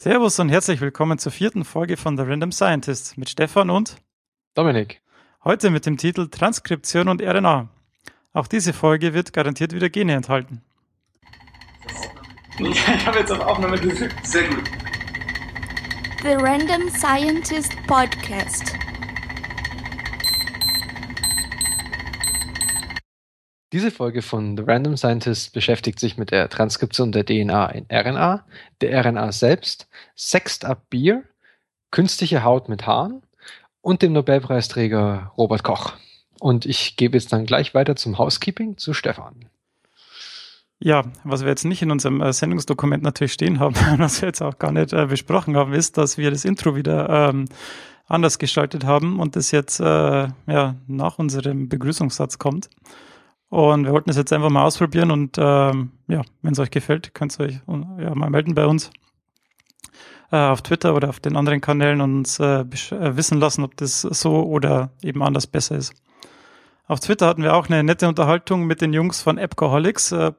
Servus und herzlich willkommen zur vierten Folge von The Random Scientist mit Stefan und Dominik. Heute mit dem Titel Transkription und RNA. Auch diese Folge wird garantiert wieder Gene enthalten. Ich habe jetzt auf Aufnahme gedrückt. Sehr gut. The Random Scientist Podcast. Diese Folge von The Random Scientist beschäftigt sich mit der Transkription der DNA in RNA, der RNA selbst, Sexed Up Beer, künstliche Haut mit Haaren und dem Nobelpreisträger Robert Koch. Und ich gebe jetzt dann gleich weiter zum Housekeeping zu Stefan. Ja, was wir jetzt nicht in unserem äh, Sendungsdokument natürlich stehen haben, was wir jetzt auch gar nicht äh, besprochen haben, ist, dass wir das Intro wieder ähm, anders gestaltet haben und das jetzt äh, ja, nach unserem Begrüßungssatz kommt. Und wir wollten es jetzt einfach mal ausprobieren und ähm, ja, wenn es euch gefällt, könnt ihr euch ja, mal melden bei uns äh, auf Twitter oder auf den anderen Kanälen und uns äh, äh, wissen lassen, ob das so oder eben anders besser ist. Auf Twitter hatten wir auch eine nette Unterhaltung mit den Jungs von Appcoholics. Äh,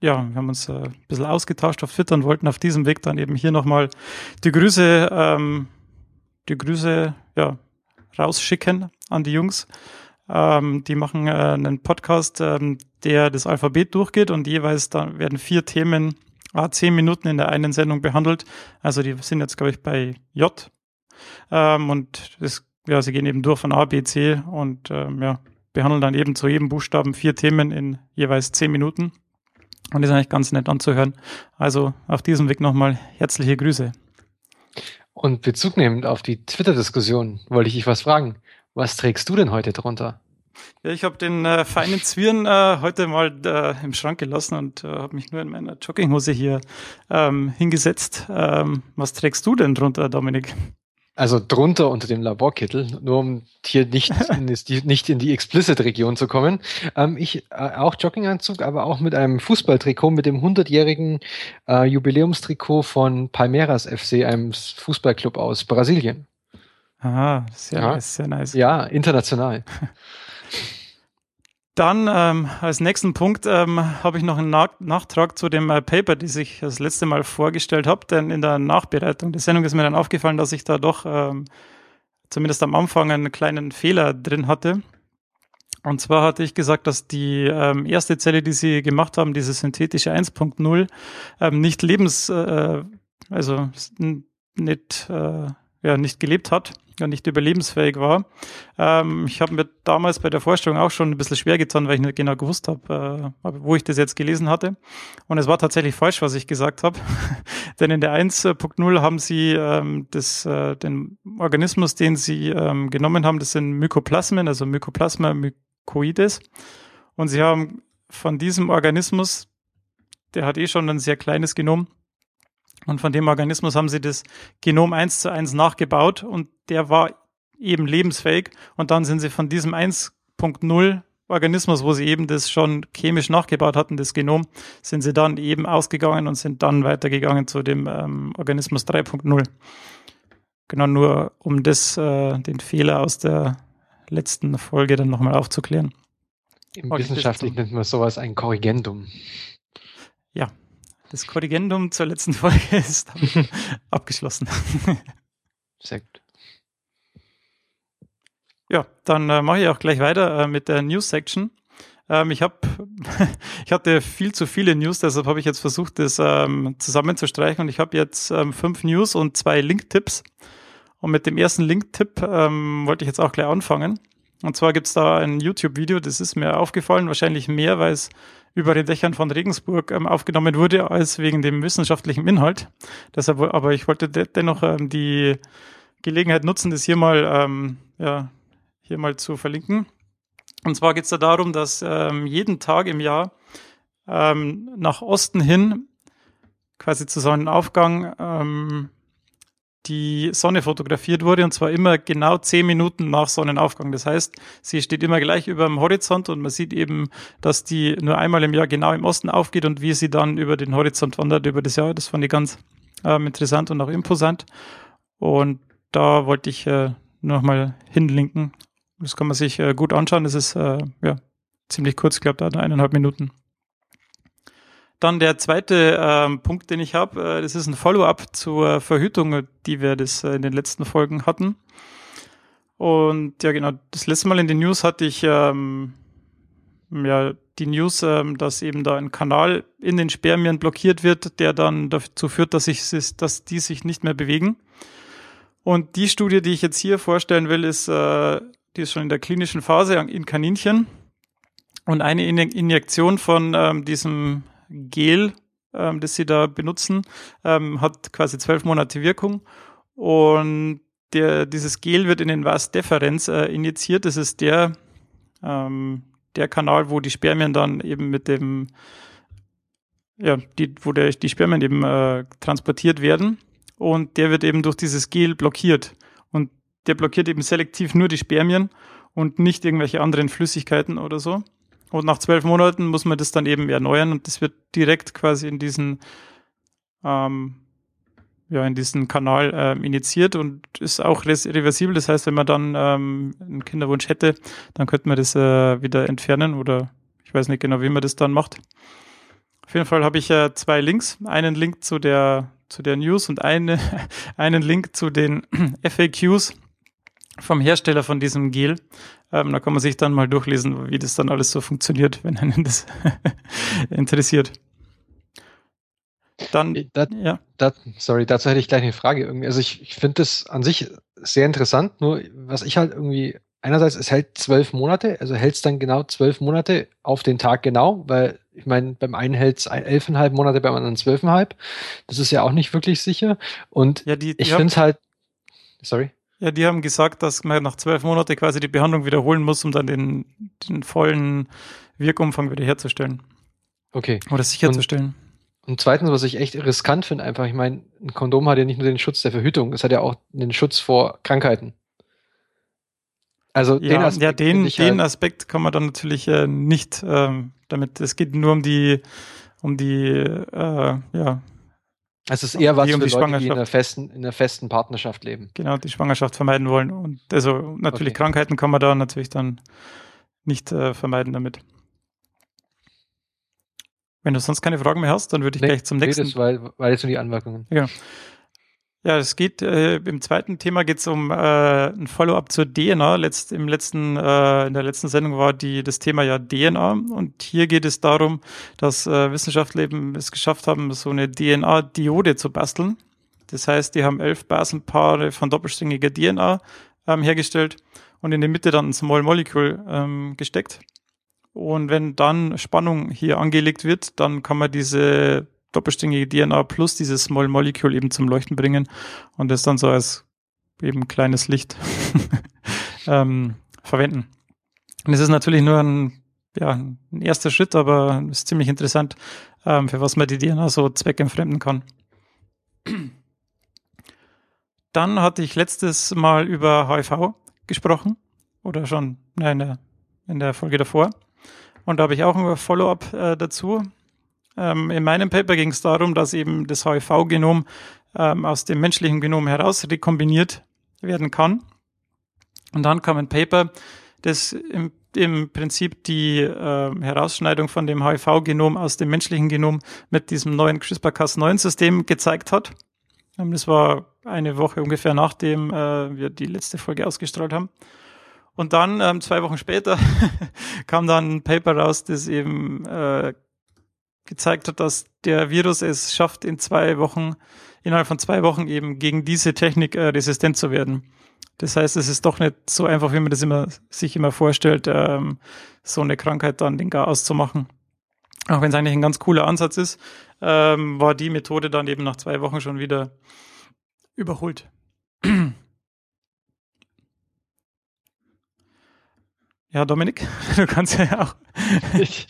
ja, wir haben uns äh, ein bisschen ausgetauscht auf Twitter und wollten auf diesem Weg dann eben hier nochmal die Grüße, ähm, die Grüße ja, rausschicken an die Jungs. Ähm, die machen äh, einen Podcast, ähm, der das Alphabet durchgeht und jeweils dann werden vier Themen ah, zehn Minuten in der einen Sendung behandelt. Also die sind jetzt, glaube ich, bei J. Ähm, und das, ja, sie gehen eben durch von A, B, C und ähm, ja, behandeln dann eben zu jedem Buchstaben vier Themen in jeweils zehn Minuten. Und ist eigentlich ganz nett anzuhören. Also auf diesem Weg nochmal herzliche Grüße. Und Bezug nehmend auf die Twitter-Diskussion wollte ich dich was fragen. Was trägst du denn heute drunter? Ja, ich habe den äh, feinen Zwirn äh, heute mal äh, im Schrank gelassen und äh, habe mich nur in meiner Jogginghose hier ähm, hingesetzt. Ähm, was trägst du denn drunter, Dominik? Also drunter unter dem Laborkittel, nur um hier nicht in, die, nicht in die Explicit-Region zu kommen. Ähm, ich äh, auch Jogginganzug, aber auch mit einem Fußballtrikot, mit dem 100-jährigen äh, Jubiläumstrikot von Palmeiras FC, einem Fußballclub aus Brasilien. Aha, sehr ja. nice, sehr nice. Ja, international. Dann ähm, als nächsten Punkt ähm, habe ich noch einen Nach Nachtrag zu dem äh, Paper, das ich das letzte Mal vorgestellt habe, denn in der Nachbereitung der Sendung ist mir dann aufgefallen, dass ich da doch ähm, zumindest am Anfang einen kleinen Fehler drin hatte. Und zwar hatte ich gesagt, dass die ähm, erste Zelle, die sie gemacht haben, diese synthetische 1.0, ähm, nicht lebens, äh, also nicht, äh, ja, nicht gelebt hat ja nicht überlebensfähig war. Ähm, ich habe mir damals bei der Vorstellung auch schon ein bisschen schwer getan, weil ich nicht genau gewusst habe, äh, wo ich das jetzt gelesen hatte. Und es war tatsächlich falsch, was ich gesagt habe. Denn in der 1.0 haben sie ähm, das, äh, den Organismus, den sie ähm, genommen haben, das sind Mykoplasmen, also Mykoplasma mycoides. Und sie haben von diesem Organismus, der hat eh schon ein sehr kleines Genom, und von dem Organismus haben sie das Genom eins zu eins nachgebaut und der war eben lebensfähig. Und dann sind sie von diesem 1.0 Organismus, wo sie eben das schon chemisch nachgebaut hatten, das Genom, sind sie dann eben ausgegangen und sind dann weitergegangen zu dem ähm, Organismus 3.0. Genau nur, um das, äh, den Fehler aus der letzten Folge dann nochmal aufzuklären. Im Wissenschaftlich nennt man sowas ein Korrigendum. Ja, das Korrigendum zur letzten Folge ist abgeschlossen. Sehr gut. Ja, dann äh, mache ich auch gleich weiter äh, mit der News-Section. Ähm, ich habe, ich hatte viel zu viele News, deshalb habe ich jetzt versucht, das ähm, zusammenzustreichen und ich habe jetzt ähm, fünf News und zwei Link-Tipps. Und mit dem ersten Link-Tipp ähm, wollte ich jetzt auch gleich anfangen. Und zwar gibt's da ein YouTube-Video, das ist mir aufgefallen, wahrscheinlich mehr, weil es über den Dächern von Regensburg ähm, aufgenommen wurde, als wegen dem wissenschaftlichen Inhalt. Deshalb, aber ich wollte de dennoch ähm, die Gelegenheit nutzen, das hier mal, ähm, ja, hier mal zu verlinken. Und zwar geht es da darum, dass ähm, jeden Tag im Jahr ähm, nach Osten hin, quasi zu Sonnenaufgang, die Sonne fotografiert wurde und zwar immer genau zehn Minuten nach Sonnenaufgang. Das heißt, sie steht immer gleich über dem Horizont und man sieht eben, dass die nur einmal im Jahr genau im Osten aufgeht und wie sie dann über den Horizont wandert über das Jahr. Das fand ich ganz ähm, interessant und auch imposant. Und da wollte ich äh, nochmal hinlinken. Das kann man sich äh, gut anschauen. Das ist äh, ja ziemlich kurz, ich glaube, da eineinhalb Minuten. Dann der zweite ähm, Punkt, den ich habe, äh, das ist ein Follow-up zur Verhütung, die wir das äh, in den letzten Folgen hatten. Und ja, genau, das letzte Mal in den News hatte ich ähm, ja die News, ähm, dass eben da ein Kanal in den Spermien blockiert wird, der dann dazu führt, dass, ich, dass die sich nicht mehr bewegen. Und die Studie, die ich jetzt hier vorstellen will, ist, äh, die ist schon in der klinischen Phase in Kaninchen. Und eine Injektion von ähm, diesem Gel, ähm, das sie da benutzen, ähm, hat quasi zwölf Monate Wirkung. Und der, dieses Gel wird in den Vas deferens äh, injiziert. Das ist der, ähm, der Kanal, wo die Spermien dann eben mit dem, ja, die, wo der, die Spermien eben äh, transportiert werden. Und der wird eben durch dieses Gel blockiert. Und der blockiert eben selektiv nur die Spermien und nicht irgendwelche anderen Flüssigkeiten oder so. Und nach zwölf Monaten muss man das dann eben erneuern und das wird direkt quasi in diesen ähm, ja, in diesen Kanal ähm, initiiert und ist auch reversibel. Das heißt, wenn man dann ähm, einen Kinderwunsch hätte, dann könnte man das äh, wieder entfernen oder ich weiß nicht genau, wie man das dann macht. Auf jeden Fall habe ich äh, zwei Links. Einen Link zu der, zu der News und eine, einen Link zu den FAQs vom Hersteller von diesem Gel. Ähm, da kann man sich dann mal durchlesen, wie das dann alles so funktioniert, wenn einen das interessiert. Dann, äh, dat, ja. Dat, sorry, dazu hätte ich gleich eine Frage irgendwie. Also ich, ich finde das an sich sehr interessant, nur was ich halt irgendwie, einerseits, es hält zwölf Monate, also hält es dann genau zwölf Monate auf den Tag genau, weil ich meine, beim einen hält es elfeinhalb Monate, beim anderen zwölfeinhalb. Das ist ja auch nicht wirklich sicher. Und ja, die ich finde es halt, sorry. Ja, die haben gesagt, dass man nach zwölf Monaten quasi die Behandlung wiederholen muss, um dann den, den vollen Wirkumfang wiederherzustellen. Okay. Oder sicherzustellen. Und und zweitens, was ich echt riskant finde, einfach, ich meine, ein Kondom hat ja nicht nur den Schutz der Verhütung, es hat ja auch den Schutz vor Krankheiten. Also ja, den Aspekt, ja, den, den halt Aspekt kann man dann natürlich äh, nicht ähm, damit. Es geht nur um die, um die, äh, ja. Es ist eher was um für Leute, die in einer festen, in einer festen Partnerschaft leben. Genau, die Schwangerschaft vermeiden wollen. Und also natürlich okay. Krankheiten kann man da natürlich dann nicht äh, vermeiden damit. Wenn du sonst keine Fragen mehr hast, dann würde ich nee, gleich zum nächsten. Nee, das war, war jetzt nur die Anmerkungen. Ja. Ja, es geht, äh, im zweiten Thema geht es um äh, ein Follow-up zur DNA. Letzt, im letzten, äh, in der letzten Sendung war die, das Thema ja DNA und hier geht es darum, dass äh, Wissenschaftler eben es geschafft haben, so eine DNA-Diode zu basteln. Das heißt, die haben elf Basenpaare von doppelstängiger DNA ähm, hergestellt und in der Mitte dann ein Small Molecule ähm, gesteckt. Und wenn dann Spannung hier angelegt wird, dann kann man diese doppelständige DNA plus dieses Small Molecule eben zum Leuchten bringen und das dann so als eben kleines Licht ähm, verwenden. Und es ist natürlich nur ein, ja, ein erster Schritt, aber es ist ziemlich interessant, ähm, für was man die DNA so zweckentfremden kann. Dann hatte ich letztes Mal über HIV gesprochen oder schon nein, in, der, in der Folge davor. Und da habe ich auch ein Follow-up äh, dazu. Ähm, in meinem Paper ging es darum, dass eben das HIV-Genom ähm, aus dem menschlichen Genom heraus rekombiniert werden kann. Und dann kam ein Paper, das im, im Prinzip die äh, Herausschneidung von dem HIV-Genom aus dem menschlichen Genom mit diesem neuen CRISPR-Cas9-System gezeigt hat. Ähm, das war eine Woche ungefähr nachdem äh, wir die letzte Folge ausgestrahlt haben. Und dann, ähm, zwei Wochen später, kam dann ein Paper raus, das eben äh, gezeigt hat, dass der Virus es schafft, in zwei Wochen, innerhalb von zwei Wochen eben gegen diese Technik äh, resistent zu werden. Das heißt, es ist doch nicht so einfach, wie man das immer, sich immer vorstellt, ähm, so eine Krankheit dann den Gar auszumachen. Auch wenn es eigentlich ein ganz cooler Ansatz ist, ähm, war die Methode dann eben nach zwei Wochen schon wieder überholt. Ja, Dominik, du kannst ja auch. Ich,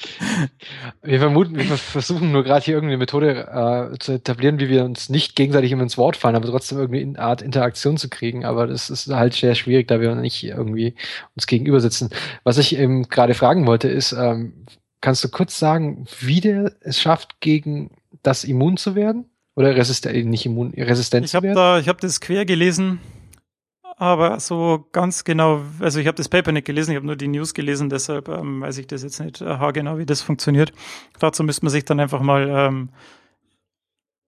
wir vermuten, wir versuchen nur gerade hier irgendeine Methode äh, zu etablieren, wie wir uns nicht gegenseitig immer ins Wort fallen, aber trotzdem irgendwie eine Art Interaktion zu kriegen. Aber das ist halt sehr schwierig, da wir nicht irgendwie uns gegenüber sitzen. Was ich eben gerade fragen wollte, ist, ähm, kannst du kurz sagen, wie der es schafft, gegen das immun zu werden? Oder resistent, nicht immun, resistent ich zu werden? Da, ich habe das quer gelesen aber so ganz genau, also ich habe das Paper nicht gelesen, ich habe nur die News gelesen, deshalb ähm, weiß ich das jetzt nicht äh, haargenau, wie das funktioniert. Dazu müsste man sich dann einfach mal ähm,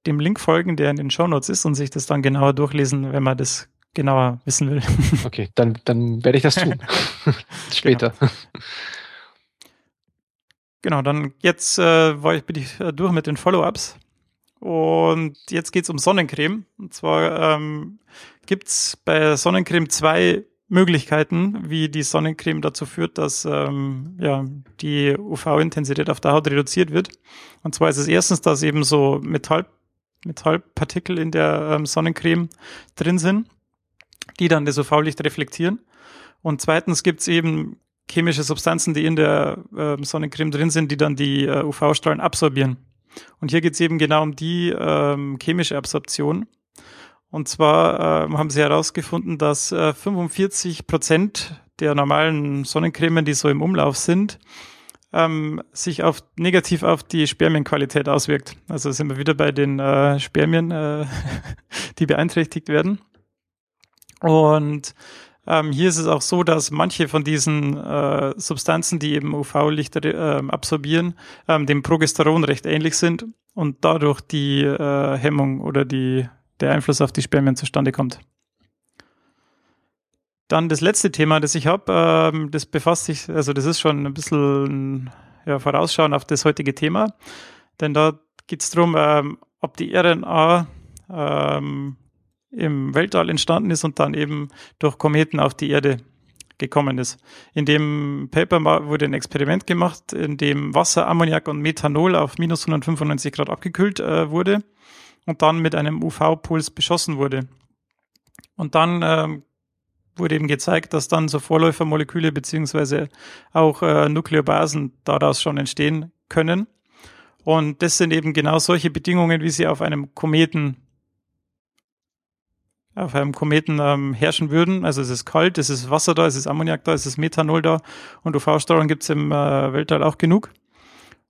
dem Link folgen, der in den Show Notes ist und sich das dann genauer durchlesen, wenn man das genauer wissen will. Okay, dann, dann werde ich das tun. Später. Genau. genau, dann jetzt äh, war ich, bin ich äh, durch mit den Follow-ups. Und jetzt geht's um Sonnencreme. Und zwar ähm, gibt's bei Sonnencreme zwei Möglichkeiten, wie die Sonnencreme dazu führt, dass ähm, ja, die UV-Intensität auf der Haut reduziert wird. Und zwar ist es erstens, dass eben so Metall, Metallpartikel in der ähm, Sonnencreme drin sind, die dann das UV-Licht reflektieren. Und zweitens gibt's eben chemische Substanzen, die in der äh, Sonnencreme drin sind, die dann die äh, UV-Strahlen absorbieren. Und hier geht es eben genau um die ähm, chemische Absorption. Und zwar äh, haben sie herausgefunden, dass äh, 45 Prozent der normalen Sonnencremen, die so im Umlauf sind, ähm, sich auf, negativ auf die Spermienqualität auswirkt. Also sind wir wieder bei den äh, Spermien, äh, die beeinträchtigt werden. Und ähm, hier ist es auch so, dass manche von diesen äh, Substanzen, die eben UV-Licht äh, absorbieren, ähm, dem Progesteron recht ähnlich sind und dadurch die äh, Hemmung oder die, der Einfluss auf die Spermien zustande kommt. Dann das letzte Thema, das ich habe, ähm, das befasst sich, also das ist schon ein bisschen ja, vorausschauen auf das heutige Thema, denn da geht es darum, ähm, ob die RNA ähm, im Weltall entstanden ist und dann eben durch Kometen auf die Erde gekommen ist. In dem Paper wurde ein Experiment gemacht, in dem Wasser, Ammoniak und Methanol auf minus 195 Grad abgekühlt äh, wurde und dann mit einem UV-Puls beschossen wurde. Und dann ähm, wurde eben gezeigt, dass dann so Vorläufermoleküle beziehungsweise auch äh, Nukleobasen daraus schon entstehen können. Und das sind eben genau solche Bedingungen, wie sie auf einem Kometen auf einem Kometen ähm, herrschen würden. Also es ist kalt, es ist Wasser da, es ist Ammoniak da, es ist Methanol da und UV-Strahlung gibt es im äh, Weltall auch genug.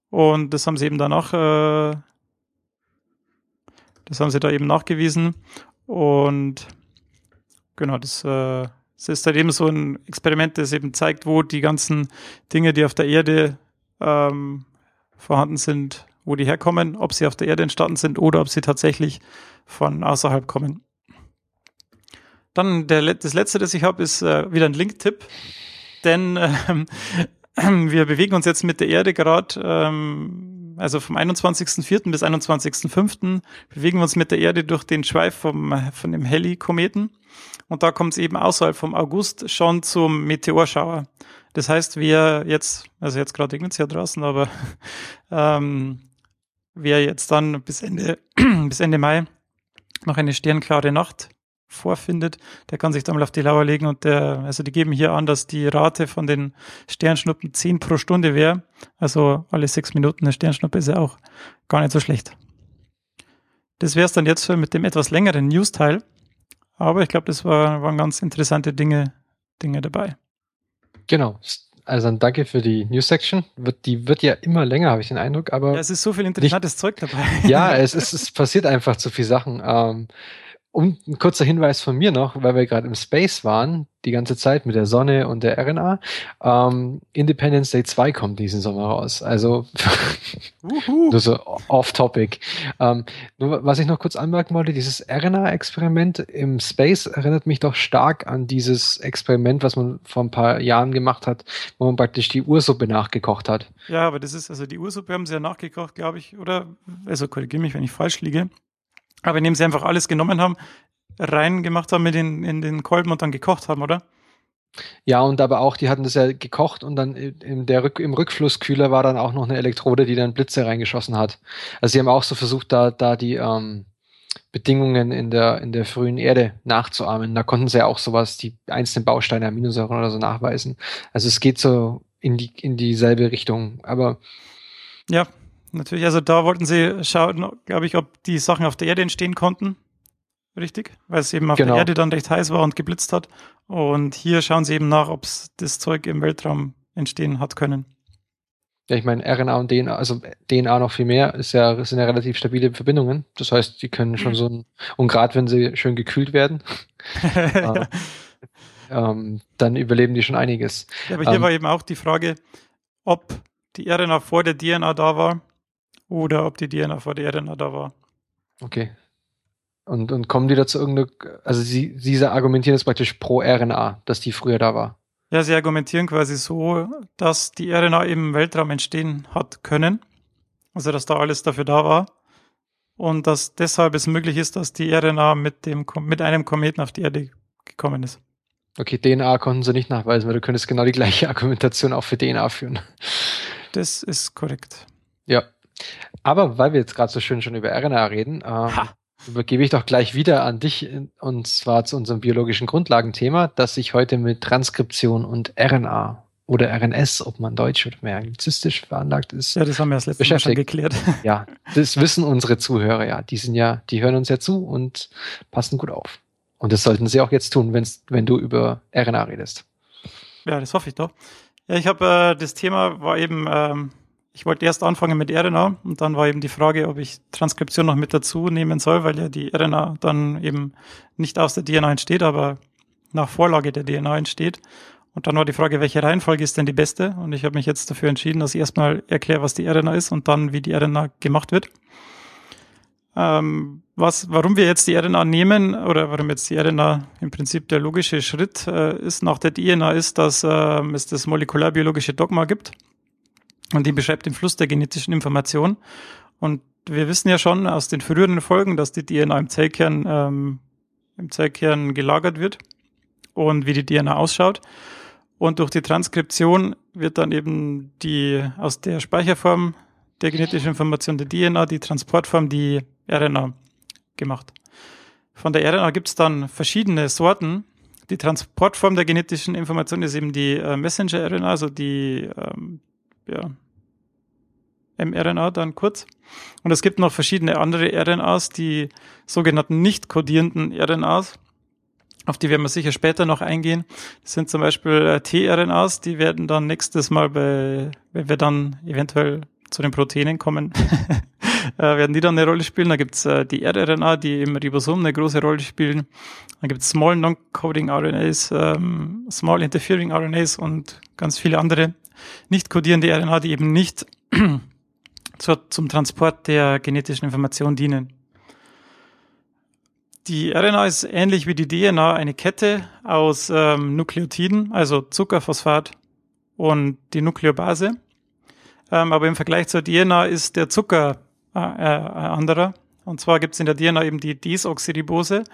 Und das haben sie eben danach, äh, das haben sie da eben nachgewiesen. Und genau, das, äh, das ist halt eben so ein Experiment, das eben zeigt, wo die ganzen Dinge, die auf der Erde ähm, vorhanden sind, wo die herkommen, ob sie auf der Erde entstanden sind oder ob sie tatsächlich von außerhalb kommen. Dann der, das letzte, das ich habe, ist äh, wieder ein Link-Tipp. Denn ähm, wir bewegen uns jetzt mit der Erde gerade, ähm, also vom 21.04. bis 21.05. bewegen wir uns mit der Erde durch den Schweif vom, von dem Heli-Kometen. Und da kommt es eben außerhalb vom August schon zum Meteorschauer. Das heißt, wir jetzt, also jetzt gerade es ja draußen, aber ähm, wer jetzt dann bis Ende, bis Ende Mai noch eine sternklare Nacht vorfindet, der kann sich da mal auf die Lauer legen und der, also die geben hier an, dass die Rate von den Sternschnuppen 10 pro Stunde wäre. Also alle sechs Minuten eine Sternschnuppe ist ja auch gar nicht so schlecht. Das wäre es dann jetzt mit dem etwas längeren News-Teil. Aber ich glaube, das war, waren ganz interessante Dinge, Dinge dabei. Genau. Also dann danke für die News-Section. Die wird ja immer länger, habe ich den Eindruck. Aber ja, es ist so viel interessantes nicht, Zeug dabei. Ja, es, ist, es passiert einfach zu viel Sachen. Ähm, und ein kurzer Hinweis von mir noch, weil wir gerade im Space waren, die ganze Zeit mit der Sonne und der RNA. Ähm, Independence Day 2 kommt diesen Sommer raus. Also nur so off-topic. Ähm, nur was ich noch kurz anmerken wollte, dieses RNA-Experiment im Space erinnert mich doch stark an dieses Experiment, was man vor ein paar Jahren gemacht hat, wo man praktisch die Ursuppe nachgekocht hat. Ja, aber das ist, also die Ursuppe haben sie ja nachgekocht, glaube ich, oder? Also korrigiere mich, wenn ich falsch liege. Aber indem sie einfach alles genommen haben, reingemacht haben mit den, in den Kolben und dann gekocht haben, oder? Ja, und aber auch, die hatten das ja gekocht und dann in der Rück, im Rückflusskühler war dann auch noch eine Elektrode, die dann Blitze reingeschossen hat. Also sie haben auch so versucht, da, da die ähm, Bedingungen in der, in der frühen Erde nachzuahmen. Da konnten sie ja auch sowas, die einzelnen Bausteine, Aminosäuren oder so nachweisen. Also es geht so in die, in dieselbe Richtung. Aber ja, Natürlich, also da wollten sie schauen, glaube ich, ob die Sachen auf der Erde entstehen konnten. Richtig? Weil es eben auf genau. der Erde dann recht heiß war und geblitzt hat. Und hier schauen sie eben nach, ob es das Zeug im Weltraum entstehen hat können. Ja, ich meine, RNA und DNA, also DNA noch viel mehr, ist ja, sind ja relativ stabile Verbindungen. Das heißt, die können schon mhm. so ein, und gerade wenn sie schön gekühlt werden. ja. ähm, dann überleben die schon einiges. Ja, aber hier Ähm, war eben auch die Frage, ob die RNA vor der DNA da war oder ob die DNA vor der RNA da war. Okay. Und, und kommen die dazu irgendeine, also sie, sie argumentieren jetzt praktisch pro RNA, dass die früher da war. Ja, sie argumentieren quasi so, dass die RNA im Weltraum entstehen hat können. Also, dass da alles dafür da war. Und dass deshalb es möglich ist, dass die RNA mit, dem, mit einem Kometen auf die Erde gekommen ist. Okay, DNA konnten sie nicht nachweisen, weil du könntest genau die gleiche Argumentation auch für DNA führen. Das ist korrekt. Ja. Aber weil wir jetzt gerade so schön schon über RNA reden, ähm, übergebe ich doch gleich wieder an dich und zwar zu unserem biologischen Grundlagenthema, das sich heute mit Transkription und RNA oder RNS, ob man deutsch oder mehr anglizistisch veranlagt ist. Ja, das haben wir das letzte Mal schon geklärt. Ja, das wissen unsere Zuhörer ja. Die sind ja, die hören uns ja zu und passen gut auf. Und das sollten sie auch jetzt tun, wenn's, wenn du über RNA redest. Ja, das hoffe ich doch. Ja, ich habe äh, das Thema war eben, ähm, ich wollte erst anfangen mit RNA und dann war eben die Frage, ob ich Transkription noch mit dazu nehmen soll, weil ja die RNA dann eben nicht aus der DNA entsteht, aber nach Vorlage der DNA entsteht. Und dann war die Frage, welche Reihenfolge ist denn die beste? Und ich habe mich jetzt dafür entschieden, dass ich erstmal erkläre, was die RNA ist und dann, wie die RNA gemacht wird. Ähm, was, warum wir jetzt die RNA nehmen oder warum jetzt die RNA im Prinzip der logische Schritt äh, ist nach der DNA ist, dass ähm, es das molekularbiologische Dogma gibt und die beschreibt den Fluss der genetischen Information. Und wir wissen ja schon aus den früheren Folgen, dass die DNA im Zellkern, ähm, im Zellkern gelagert wird und wie die DNA ausschaut. Und durch die Transkription wird dann eben die aus der Speicherform der genetischen Information der DNA, die Transportform, die RNA gemacht. Von der RNA gibt es dann verschiedene Sorten. Die Transportform der genetischen Information ist eben die äh, Messenger-RNA, also die ähm, ja, mRNA dann kurz. Und es gibt noch verschiedene andere RNAs, die sogenannten nicht kodierenden RNAs. Auf die werden wir sicher später noch eingehen. Das sind zum Beispiel äh, tRNAs, die werden dann nächstes Mal bei, wenn wir dann eventuell zu den Proteinen kommen, äh, werden die dann eine Rolle spielen. Da gibt's äh, die rRNA, die im Ribosom eine große Rolle spielen. Dann gibt's Small Non-Coding RNAs, ähm, Small Interfering RNAs und ganz viele andere nicht kodierende RNA, die eben nicht zur, zum Transport der genetischen Information dienen. Die RNA ist ähnlich wie die DNA eine Kette aus ähm, Nukleotiden, also Zucker, Phosphat und die Nukleobase. Ähm, aber im Vergleich zur DNA ist der Zucker äh, äh, anderer. Und zwar gibt es in der DNA eben die Desoxyribose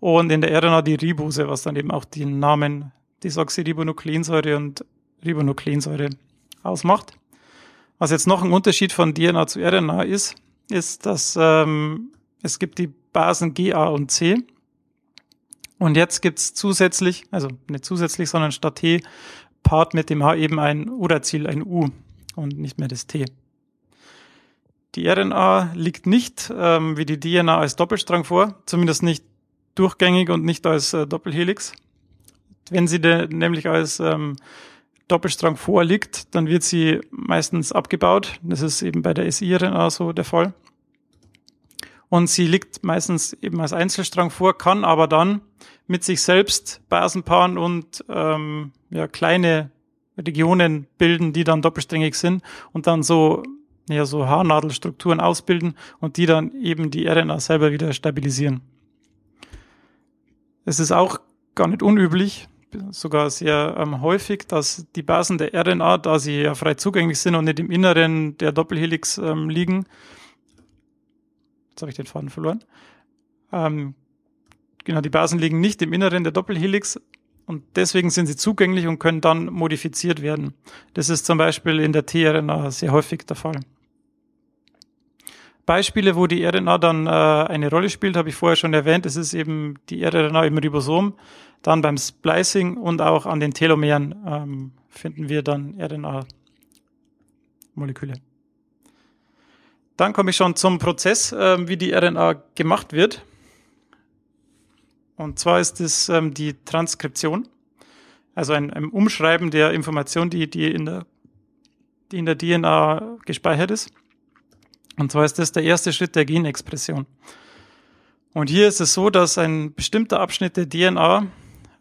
und in der RNA die Ribose, was dann eben auch den Namen Desoxyribonukleinsäure und Ribonukleinsäure ausmacht. Was jetzt noch ein Unterschied von DNA zu RNA ist, ist, dass ähm, es gibt die Basen G, A und C. Und jetzt gibt's zusätzlich, also nicht zusätzlich, sondern statt T, Part mit dem H eben ein Uracil, ein U und nicht mehr das T. Die RNA liegt nicht ähm, wie die DNA als Doppelstrang vor, zumindest nicht durchgängig und nicht als äh, Doppelhelix. Wenn sie nämlich als ähm, Doppelstrang vorliegt, dann wird sie meistens abgebaut. Das ist eben bei der SI-RNA so der Fall. Und sie liegt meistens eben als Einzelstrang vor, kann aber dann mit sich selbst Basenpaaren und ähm, ja, kleine Regionen bilden, die dann doppelsträngig sind und dann so, ja, so Haarnadelstrukturen ausbilden und die dann eben die RNA selber wieder stabilisieren. Es ist auch gar nicht unüblich, sogar sehr ähm, häufig, dass die Basen der RNA, da sie ja frei zugänglich sind und nicht im Inneren der Doppelhelix ähm, liegen, jetzt habe ich den Faden verloren, ähm, genau, die Basen liegen nicht im Inneren der Doppelhelix und deswegen sind sie zugänglich und können dann modifiziert werden. Das ist zum Beispiel in der tRNA sehr häufig der Fall. Beispiele, wo die RNA dann äh, eine Rolle spielt, habe ich vorher schon erwähnt. Es ist eben die RNA im Ribosom, dann beim Splicing und auch an den Telomeren ähm, finden wir dann RNA-Moleküle. Dann komme ich schon zum Prozess, äh, wie die RNA gemacht wird. Und zwar ist es ähm, die Transkription, also ein, ein Umschreiben der Information, die, die, in der, die in der DNA gespeichert ist. Und zwar ist das der erste Schritt der Genexpression. Und hier ist es so, dass ein bestimmter Abschnitt der DNA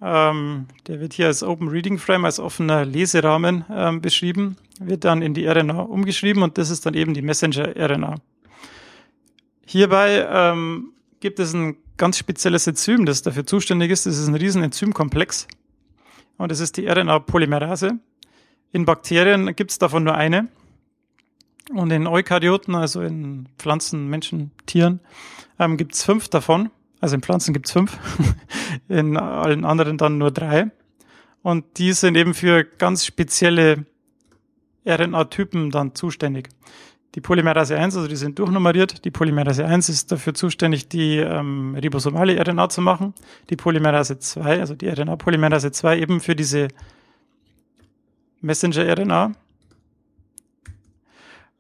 ähm, der wird hier als Open Reading Frame, als offener Leserahmen ähm, beschrieben, wird dann in die RNA umgeschrieben und das ist dann eben die Messenger-RNA. Hierbei ähm, gibt es ein ganz spezielles Enzym, das dafür zuständig ist. Das ist ein riesen Enzymkomplex und das ist die RNA-Polymerase. In Bakterien gibt es davon nur eine und in Eukaryoten, also in Pflanzen, Menschen, Tieren, ähm, gibt es fünf davon. Also in Pflanzen gibt es fünf, in allen anderen dann nur drei. Und die sind eben für ganz spezielle RNA-Typen dann zuständig. Die Polymerase 1, also die sind durchnummeriert. Die Polymerase 1 ist dafür zuständig, die ähm, ribosomale RNA zu machen. Die Polymerase 2, also die RNA-Polymerase 2 eben für diese Messenger-RNA.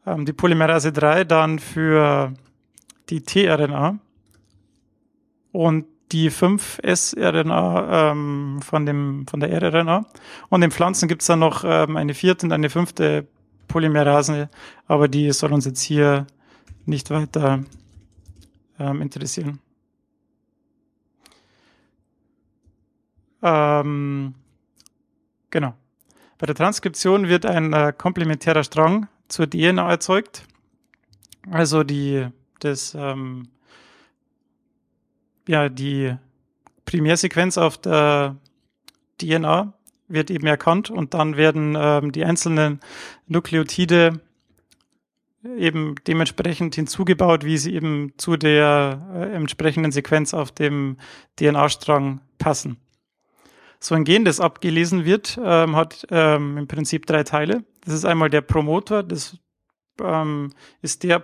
Ähm, die Polymerase 3 dann für die tRNA und die 5S-RNA ähm, von, dem, von der rRNA. Und in Pflanzen gibt es dann noch ähm, eine vierte und eine fünfte Polymerase, aber die soll uns jetzt hier nicht weiter ähm, interessieren. Ähm, genau. Bei der Transkription wird ein äh, komplementärer Strang zur DNA erzeugt. Also die, das, ähm, ja, die Primärsequenz auf der DNA wird eben erkannt und dann werden ähm, die einzelnen Nukleotide eben dementsprechend hinzugebaut, wie sie eben zu der äh, entsprechenden Sequenz auf dem DNA-Strang passen. So ein Gen, das abgelesen wird, ähm, hat ähm, im Prinzip drei Teile. Das ist einmal der Promoter, das ähm, ist der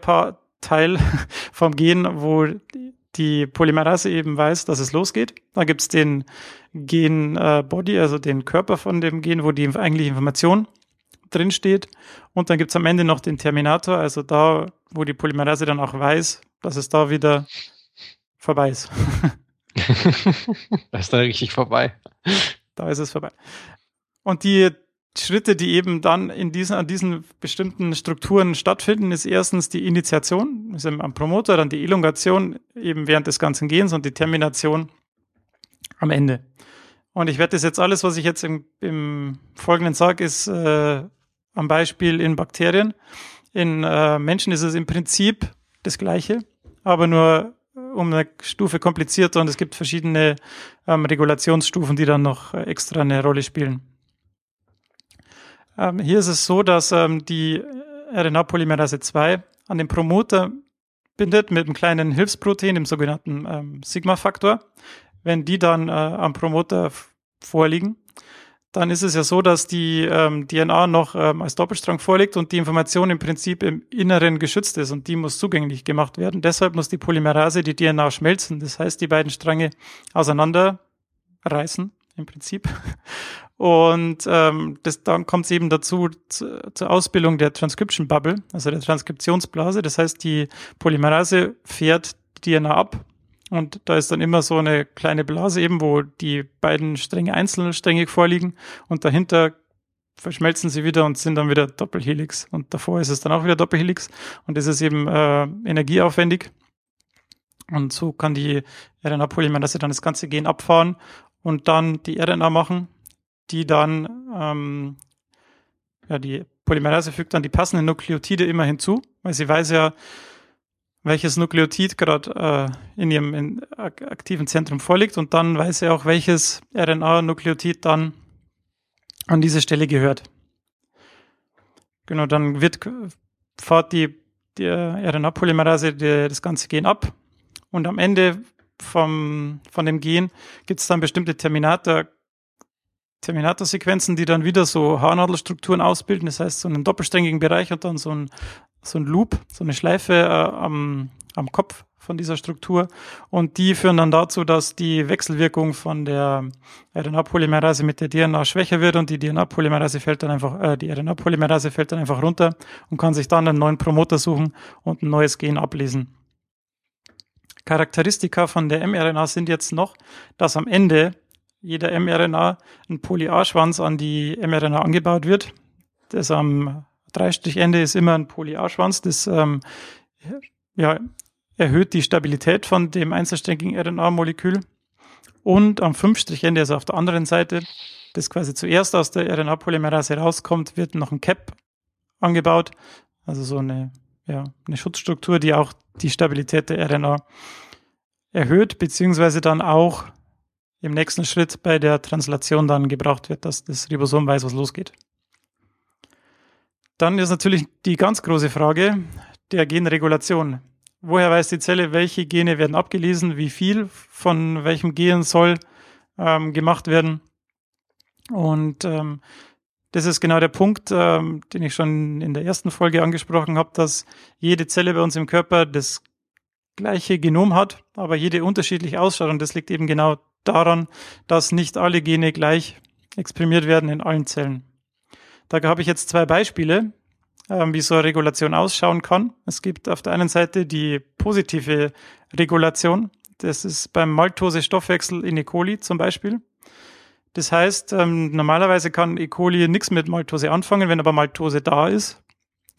Teil vom Gen, wo die Polymerase eben weiß, dass es losgeht. Da gibt's den Gen äh, Body, also den Körper von dem Gen, wo die eigentliche Information drin steht. Und dann gibt's am Ende noch den Terminator, also da, wo die Polymerase dann auch weiß, dass es da wieder vorbei ist. da ist da richtig vorbei. Da ist es vorbei. Und die Schritte, die eben dann in diesen, an diesen bestimmten Strukturen stattfinden, ist erstens die Initiation, ist am Promoter, dann die Elongation eben während des ganzen Gehens und die Termination am Ende. Und ich werde das jetzt alles, was ich jetzt im, im Folgenden sage, ist äh, am Beispiel in Bakterien. In äh, Menschen ist es im Prinzip das Gleiche, aber nur um eine Stufe komplizierter und es gibt verschiedene ähm, Regulationsstufen, die dann noch extra eine Rolle spielen. Ähm, hier ist es so, dass ähm, die RNA-Polymerase 2 an den Promoter bindet mit einem kleinen Hilfsprotein, dem sogenannten ähm, Sigma-Faktor. Wenn die dann äh, am Promoter vorliegen, dann ist es ja so, dass die ähm, DNA noch ähm, als Doppelstrang vorliegt und die Information im Prinzip im Inneren geschützt ist und die muss zugänglich gemacht werden. Deshalb muss die Polymerase die DNA schmelzen. Das heißt, die beiden Stränge auseinanderreißen im Prinzip und ähm, das, dann kommt es eben dazu zu, zur Ausbildung der Transcription Bubble, also der Transkriptionsblase. Das heißt, die Polymerase fährt DNA ab und da ist dann immer so eine kleine Blase eben, wo die beiden Stränge einzelsträngig vorliegen und dahinter verschmelzen sie wieder und sind dann wieder Doppelhelix. Und davor ist es dann auch wieder Doppelhelix und das ist eben äh, energieaufwendig. Und so kann die RNA-Polymerase dann das ganze Gen abfahren und dann die RNA machen die dann, ähm, ja, die Polymerase fügt dann die passenden Nukleotide immer hinzu, weil sie weiß ja, welches Nukleotid gerade äh, in ihrem in, aktiven Zentrum vorliegt und dann weiß sie auch, welches RNA-Nukleotid dann an diese Stelle gehört. Genau, dann wird fahrt die, die RNA-Polymerase das ganze Gen ab und am Ende vom, von dem Gen gibt es dann bestimmte Terminator, Terminator-Sequenzen, die dann wieder so Haarnadelstrukturen ausbilden. Das heißt, so einen doppelsträngigen Bereich und dann so ein, so ein Loop, so eine Schleife äh, am, am Kopf von dieser Struktur. Und die führen dann dazu, dass die Wechselwirkung von der RNA-Polymerase mit der DNA schwächer wird und die DNA-Polymerase fällt dann einfach, äh, die RNA-Polymerase fällt dann einfach runter und kann sich dann einen neuen Promoter suchen und ein neues Gen ablesen. Charakteristika von der mRNA sind jetzt noch, dass am Ende jeder mRNA ein Poly-A-Schwanz an die mRNA angebaut wird. Das am Dreistrichende ist immer ein Poly-A-Schwanz. Das ähm, ja, erhöht die Stabilität von dem einzelständigen RNA-Molekül. Und am 5-Ende, also auf der anderen Seite, das quasi zuerst aus der RNA-Polymerase rauskommt, wird noch ein Cap angebaut. Also so eine, ja, eine Schutzstruktur, die auch die Stabilität der RNA erhöht, beziehungsweise dann auch im nächsten Schritt bei der Translation dann gebraucht wird, dass das Ribosom weiß, was losgeht. Dann ist natürlich die ganz große Frage der Genregulation. Woher weiß die Zelle, welche Gene werden abgelesen, wie viel von welchem Gen soll ähm, gemacht werden? Und ähm, das ist genau der Punkt, ähm, den ich schon in der ersten Folge angesprochen habe, dass jede Zelle bei uns im Körper das gleiche Genom hat, aber jede unterschiedlich ausschaut. Und das liegt eben genau daran, dass nicht alle Gene gleich exprimiert werden in allen Zellen. Da habe ich jetzt zwei Beispiele, äh, wie so eine Regulation ausschauen kann. Es gibt auf der einen Seite die positive Regulation. Das ist beim Maltose-Stoffwechsel in E. coli zum Beispiel. Das heißt, ähm, normalerweise kann E. coli nichts mit Maltose anfangen, wenn aber Maltose da ist.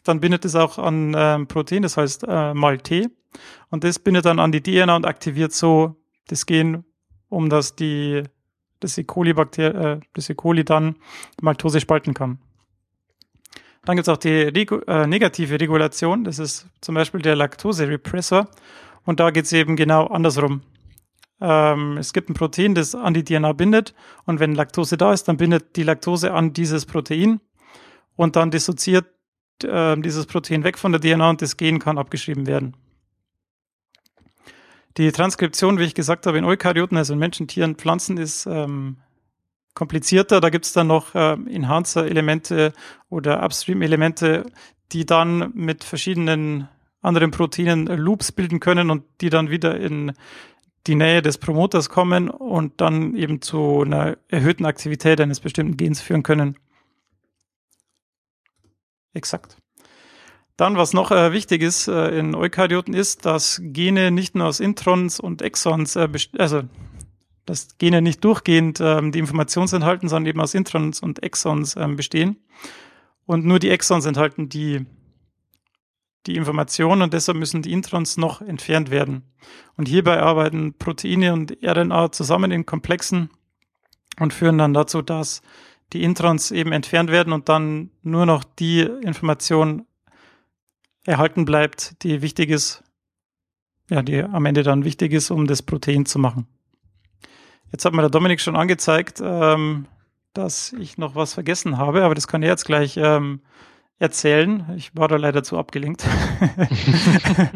Dann bindet es auch an ähm, Protein, das heißt äh, Malte. Und das bindet dann an die DNA und aktiviert so das Gen, um dass die das E. coli, Bakter äh, das E. coli dann Maltose spalten kann. Dann gibt es auch die Regu äh, negative Regulation. Das ist zum Beispiel der Laktose-Repressor. Und da geht es eben genau andersrum. Ähm, es gibt ein Protein, das an die DNA bindet. Und wenn Laktose da ist, dann bindet die Laktose an dieses Protein. Und dann dissoziiert äh, dieses Protein weg von der DNA und das Gen kann abgeschrieben werden. Die Transkription, wie ich gesagt habe, in Eukaryoten, also in Menschen, Tieren, Pflanzen, ist ähm, komplizierter. Da gibt es dann noch äh, Enhancer-Elemente oder Upstream-Elemente, die dann mit verschiedenen anderen Proteinen Loops bilden können und die dann wieder in die Nähe des Promoters kommen und dann eben zu einer erhöhten Aktivität eines bestimmten Gens führen können. Exakt. Dann, was noch äh, wichtig ist äh, in Eukaryoten, ist, dass Gene nicht nur aus Introns und Exons, äh, also dass Gene nicht durchgehend ähm, die Information enthalten, sondern eben aus Introns und Exons ähm, bestehen. Und nur die Exons enthalten die, die Information und deshalb müssen die Introns noch entfernt werden. Und hierbei arbeiten Proteine und RNA zusammen in Komplexen und führen dann dazu, dass die Introns eben entfernt werden und dann nur noch die Information erhalten bleibt, die wichtig ist, ja, die am Ende dann wichtig ist, um das Protein zu machen. Jetzt hat mir der Dominik schon angezeigt, ähm, dass ich noch was vergessen habe, aber das kann er jetzt gleich ähm, erzählen. Ich war da leider zu abgelenkt.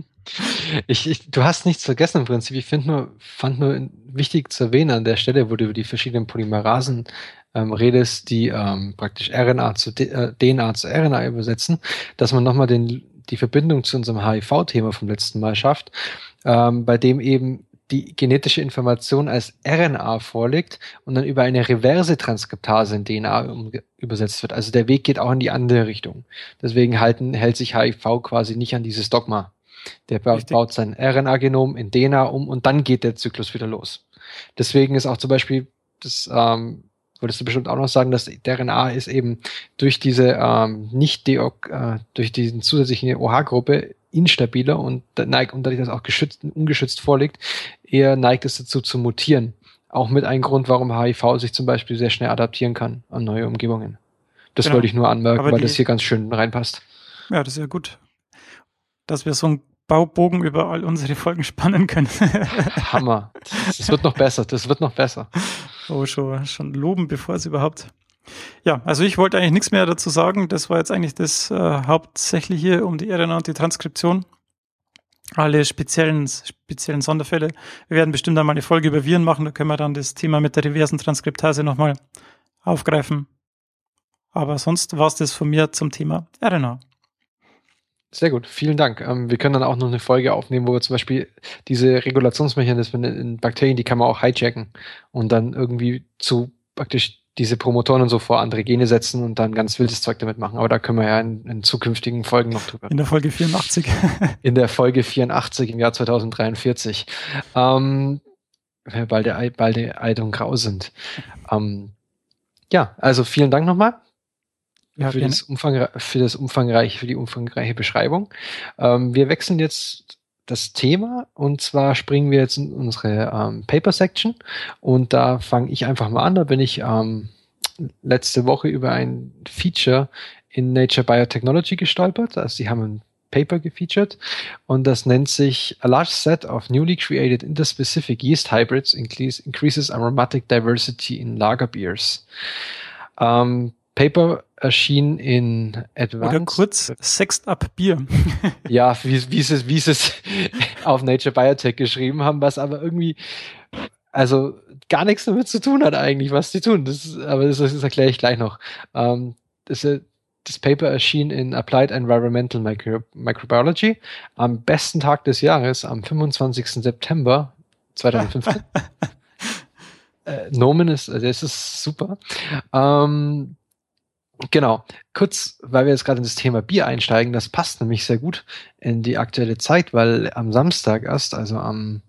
ich, ich, du hast nichts vergessen im Prinzip. Ich finde nur, fand nur wichtig zu erwähnen an der Stelle, wo du über die verschiedenen Polymerasen ähm, redest, die ähm, praktisch RNA zu D äh, DNA zu RNA übersetzen, dass man nochmal den, die Verbindung zu unserem HIV-Thema vom letzten Mal schafft, ähm, bei dem eben die genetische Information als RNA vorliegt und dann über eine reverse Transkriptase in DNA übersetzt wird. Also der Weg geht auch in die andere Richtung. Deswegen halten, hält sich HIV quasi nicht an dieses Dogma. Der baut, baut sein RNA-Genom in DNA um und dann geht der Zyklus wieder los. Deswegen ist auch zum Beispiel das ähm, wolltest du bestimmt auch noch sagen, dass der RNA ist eben durch diese ähm, nicht äh, durch diesen zusätzlichen OH-Gruppe instabiler und neigt, und dadurch, dass auch geschützt, ungeschützt vorliegt, eher neigt es dazu zu mutieren. Auch mit einem Grund, warum HIV sich zum Beispiel sehr schnell adaptieren kann an neue Umgebungen. Das genau. wollte ich nur anmerken, Aber weil die, das hier ganz schön reinpasst. Ja, das ist ja gut. Dass wir so einen Baubogen über all unsere Folgen spannen können. Hammer. Das wird noch besser. Das wird noch besser. Oh, schon, schon loben, bevor es überhaupt ja, also ich wollte eigentlich nichts mehr dazu sagen. Das war jetzt eigentlich das äh, Hauptsächliche um die RNA und die Transkription. Alle speziellen, speziellen Sonderfälle. Wir werden bestimmt einmal eine Folge über Viren machen. Da können wir dann das Thema mit der reversen Transkriptase nochmal aufgreifen. Aber sonst war es das von mir zum Thema RNA. Sehr gut, vielen Dank. Ähm, wir können dann auch noch eine Folge aufnehmen, wo wir zum Beispiel diese Regulationsmechanismen in Bakterien, die kann man auch hijacken und dann irgendwie zu praktisch diese Promotoren und so vor andere Gene setzen und dann ganz wildes Zeug damit machen. Aber da können wir ja in, in zukünftigen Folgen noch drüber. In der Folge 84. in der Folge 84 im Jahr 2043. Ähm, bald der bald der Eid und Grau sind. Ähm, ja, also vielen Dank nochmal. Ja, für, das für das umfangreiche, für die umfangreiche Beschreibung. Ähm, wir wechseln jetzt das Thema und zwar springen wir jetzt in unsere ähm, Paper Section und da fange ich einfach mal an. Da bin ich ähm, letzte Woche über ein Feature in Nature Biotechnology gestolpert. Also sie haben ein Paper gefeatured und das nennt sich A large set of newly created interspecific yeast hybrids increases aromatic diversity in lager beers. Ähm, Paper erschien in Advanced. Oder kurz Sexed Up Bier. ja, wie, wie, sie es, wie sie es auf Nature Biotech geschrieben haben, was aber irgendwie, also gar nichts damit zu tun hat eigentlich, was die tun. Das, aber das, das erkläre ich gleich noch. Ähm, das, das Paper erschien in Applied Environmental Micro Microbiology am besten Tag des Jahres, am 25. September 2015. äh, Nomen ist, also das ist super. Ähm, Genau. Kurz, weil wir jetzt gerade in das Thema Bier einsteigen, das passt nämlich sehr gut in die aktuelle Zeit, weil am Samstag erst, also am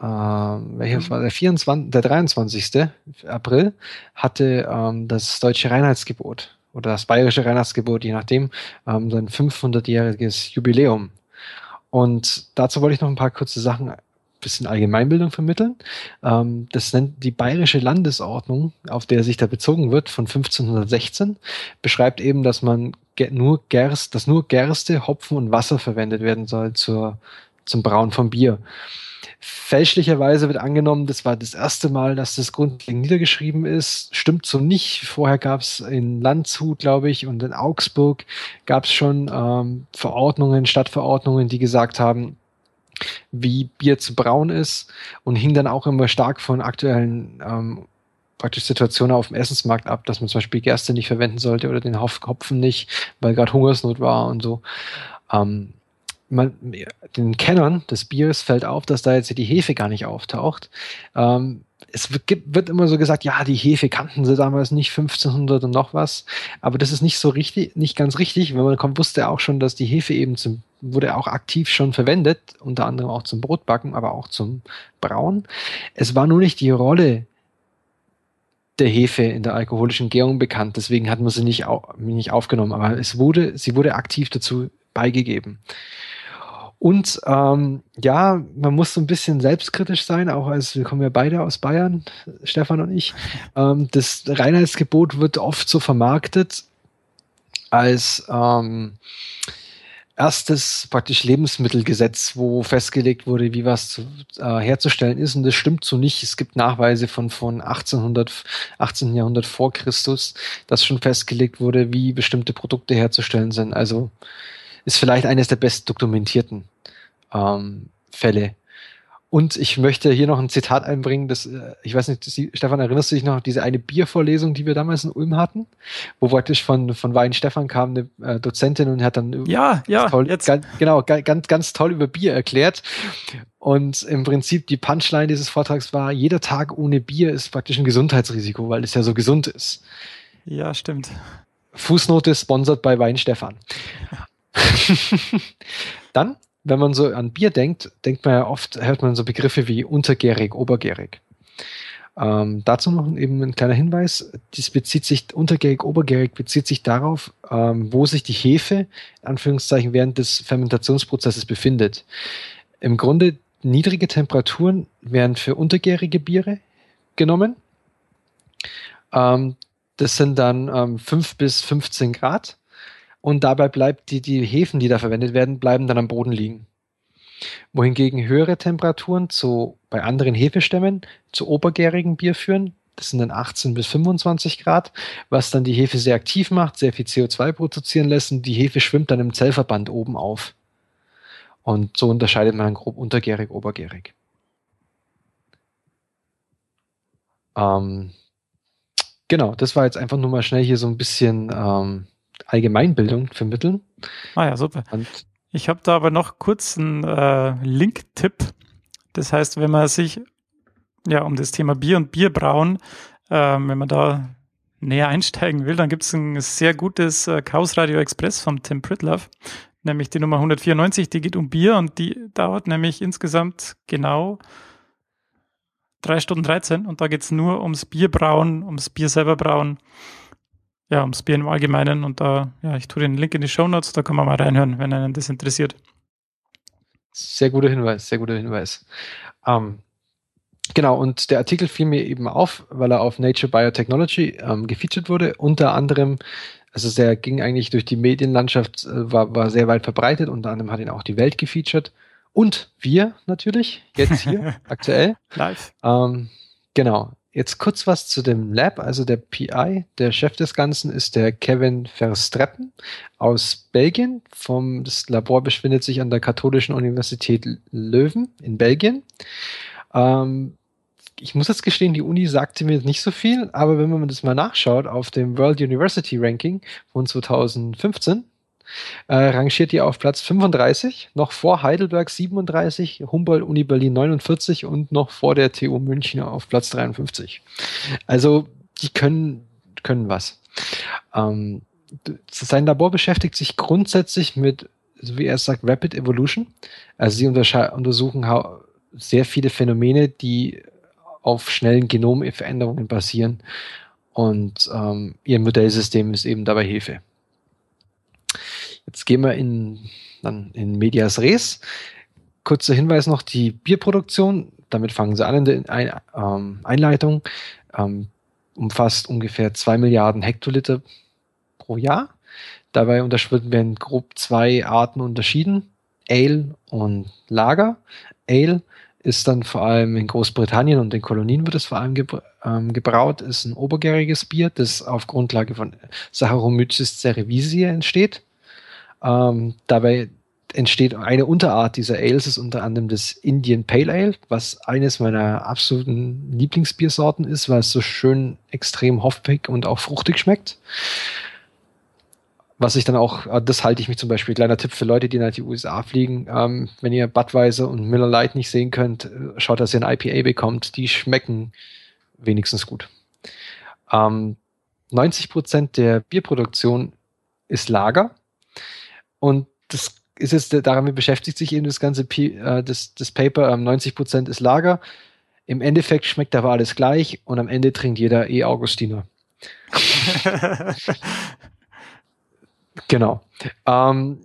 äh, welches war der 24, der 23. April, hatte ähm, das deutsche Reinheitsgebot oder das bayerische Reinheitsgebot, je nachdem, ähm, sein 500-jähriges Jubiläum. Und dazu wollte ich noch ein paar kurze Sachen bisschen Allgemeinbildung vermitteln. Ähm, das nennt die Bayerische Landesordnung, auf der sich da bezogen wird, von 1516, beschreibt eben, dass man nur Gerst, dass nur Gerste, Hopfen und Wasser verwendet werden soll zur, zum Brauen von Bier. Fälschlicherweise wird angenommen, das war das erste Mal, dass das grundlegend niedergeschrieben ist. Stimmt so nicht. Vorher gab es in Landshut, glaube ich, und in Augsburg gab es schon ähm, Verordnungen, Stadtverordnungen, die gesagt haben, wie Bier zu brauen ist und hing dann auch immer stark von aktuellen ähm, praktisch Situationen auf dem Essensmarkt ab, dass man zum Beispiel Gerste nicht verwenden sollte oder den Hopfen nicht, weil gerade Hungersnot war und so. Ähm, man, den Kennern des Biers fällt auf, dass da jetzt die Hefe gar nicht auftaucht. Ähm, es wird, immer so gesagt, ja, die Hefe kannten sie damals nicht, 1500 und noch was. Aber das ist nicht so richtig, nicht ganz richtig, weil man wusste auch schon, dass die Hefe eben zum, wurde auch aktiv schon verwendet, unter anderem auch zum Brotbacken, aber auch zum Brauen. Es war nur nicht die Rolle der Hefe in der alkoholischen Gärung bekannt, deswegen hat man sie nicht, nicht aufgenommen, aber es wurde, sie wurde aktiv dazu beigegeben. Und ähm, ja, man muss so ein bisschen selbstkritisch sein, auch als wir kommen ja beide aus Bayern, Stefan und ich. Ähm, das Reinheitsgebot wird oft so vermarktet als ähm, erstes praktisch Lebensmittelgesetz, wo festgelegt wurde, wie was zu, äh, herzustellen ist. Und das stimmt so nicht. Es gibt Nachweise von, von 1800, 18. Jahrhundert vor Christus, dass schon festgelegt wurde, wie bestimmte Produkte herzustellen sind. Also ist vielleicht eines der best dokumentierten ähm, Fälle. Und ich möchte hier noch ein Zitat einbringen, das, äh, ich weiß nicht, Stefan, erinnerst du dich noch diese eine Biervorlesung, die wir damals in Ulm hatten? Wo praktisch von, von Wein Stefan kam eine äh, Dozentin und hat dann ja, ja, toll, jetzt. Ganz, genau, ganz, ganz toll über Bier erklärt. Und im Prinzip die Punchline dieses Vortrags war, jeder Tag ohne Bier ist praktisch ein Gesundheitsrisiko, weil es ja so gesund ist. Ja, stimmt. Fußnote sponsert bei Wein Stefan. Dann wenn man so an Bier denkt, denkt man ja oft, hört man so Begriffe wie untergärig, obergärig. Ähm, dazu noch eben ein kleiner Hinweis. Dies bezieht sich, untergärig, obergärig bezieht sich darauf, ähm, wo sich die Hefe, in Anführungszeichen, während des Fermentationsprozesses befindet. Im Grunde niedrige Temperaturen werden für untergärige Biere genommen. Ähm, das sind dann ähm, 5 bis 15 Grad und dabei bleibt die, die Hefen, die da verwendet werden, bleiben dann am Boden liegen. Wohingegen höhere Temperaturen zu, bei anderen Hefestämmen zu obergärigen Bier führen, das sind dann 18 bis 25 Grad, was dann die Hefe sehr aktiv macht, sehr viel CO2 produzieren lässt und die Hefe schwimmt dann im Zellverband oben auf. Und so unterscheidet man grob untergärig, obergärig. Ähm, genau, das war jetzt einfach nur mal schnell hier so ein bisschen ähm, Allgemeinbildung vermitteln. Ah ja, super. Und ich habe da aber noch kurz einen äh, Link-Tipp. Das heißt, wenn man sich ja um das Thema Bier und Bierbrauen, äh, wenn man da näher einsteigen will, dann gibt es ein sehr gutes äh, Chaos Radio Express vom Tim Pritlove, nämlich die Nummer 194, die geht um Bier und die dauert nämlich insgesamt genau drei Stunden 13 und da geht es nur ums Bierbrauen, ums Bier selber brauen ja, ums Bier im Allgemeinen. Und da, ja, ich tue den Link in die Show Notes, da kann man mal reinhören, wenn einen das interessiert. Sehr guter Hinweis, sehr guter Hinweis. Ähm, genau, und der Artikel fiel mir eben auf, weil er auf Nature Biotechnology ähm, gefeatured wurde. Unter anderem, also der ging eigentlich durch die Medienlandschaft, äh, war, war sehr weit verbreitet. Unter anderem hat ihn auch die Welt gefeatured. Und wir natürlich, jetzt hier, aktuell. Live. Ähm, genau. Jetzt kurz was zu dem Lab. Also der PI, der Chef des Ganzen, ist der Kevin Verstreppen aus Belgien. Vom, das Labor befindet sich an der Katholischen Universität Löwen in Belgien. Ähm, ich muss jetzt gestehen, die Uni sagte mir nicht so viel, aber wenn man das mal nachschaut auf dem World University Ranking von 2015, äh, rangiert die auf Platz 35, noch vor Heidelberg 37, Humboldt Uni Berlin 49 und noch vor der TU München auf Platz 53. Also die können, können was. Ähm, sein Labor beschäftigt sich grundsätzlich mit, wie er sagt, Rapid Evolution. Also sie untersuchen sehr viele Phänomene, die auf schnellen Genomveränderungen basieren und ähm, ihr Modellsystem ist eben dabei Hilfe. Jetzt gehen wir in, dann in Medias Res. Kurzer Hinweis noch, die Bierproduktion, damit fangen sie an in der Ein ähm, Einleitung, ähm, umfasst ungefähr zwei Milliarden Hektoliter pro Jahr. Dabei werden grob zwei Arten unterschieden, Ale und Lager. Ale ist dann vor allem in Großbritannien und den Kolonien wird es vor allem gebra ähm, gebraut, ist ein obergäriges Bier, das auf Grundlage von Saccharomyces cerevisiae entsteht. Ähm, dabei entsteht eine Unterart dieser Ales, ist unter anderem das Indian Pale Ale, was eines meiner absoluten Lieblingsbiersorten ist, weil es so schön extrem hoffig und auch fruchtig schmeckt. Was ich dann auch, äh, das halte ich mich zum Beispiel, kleiner Tipp für Leute, die nach die USA fliegen, ähm, wenn ihr Budweiser und Miller Lite nicht sehen könnt, äh, schaut, dass ihr ein IPA bekommt, die schmecken wenigstens gut. Ähm, 90 Prozent der Bierproduktion ist Lager und das ist jetzt, daran beschäftigt sich eben das ganze P, äh, das, das Paper, ähm, 90 Prozent ist Lager. Im Endeffekt schmeckt aber alles gleich und am Ende trinkt jeder eh Augustiner. genau. Ähm,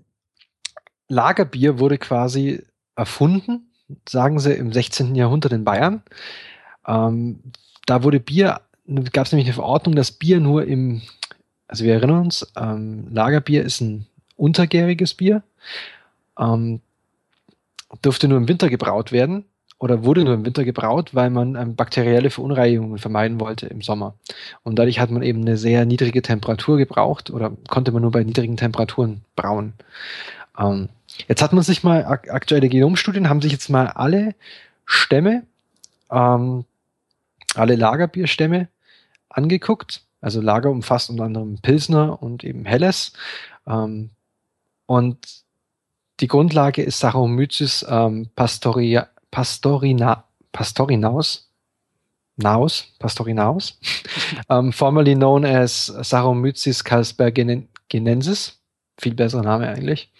Lagerbier wurde quasi erfunden, sagen sie, im 16. Jahrhundert in Bayern. Ähm, da wurde Bier, gab es nämlich eine Verordnung, dass Bier nur im, also wir erinnern uns, ähm, Lagerbier ist ein untergäriges Bier. Ähm, durfte nur im Winter gebraut werden oder wurde nur im Winter gebraut, weil man ähm, bakterielle Verunreinigungen vermeiden wollte im Sommer. Und dadurch hat man eben eine sehr niedrige Temperatur gebraucht oder konnte man nur bei niedrigen Temperaturen brauen. Ähm, jetzt hat man sich mal, ak aktuelle Genomstudien haben sich jetzt mal alle Stämme, ähm, alle Lagerbierstämme angeguckt. Also Lager umfasst unter anderem Pilsner und eben Helles. Ähm, und die Grundlage ist Saccharomyces ähm, pastoria, pastorina, pastorinaus, naus, pastorinaus, um, ähm, formerly known as Saccharomyces carlsbergenensis, viel besserer Name eigentlich.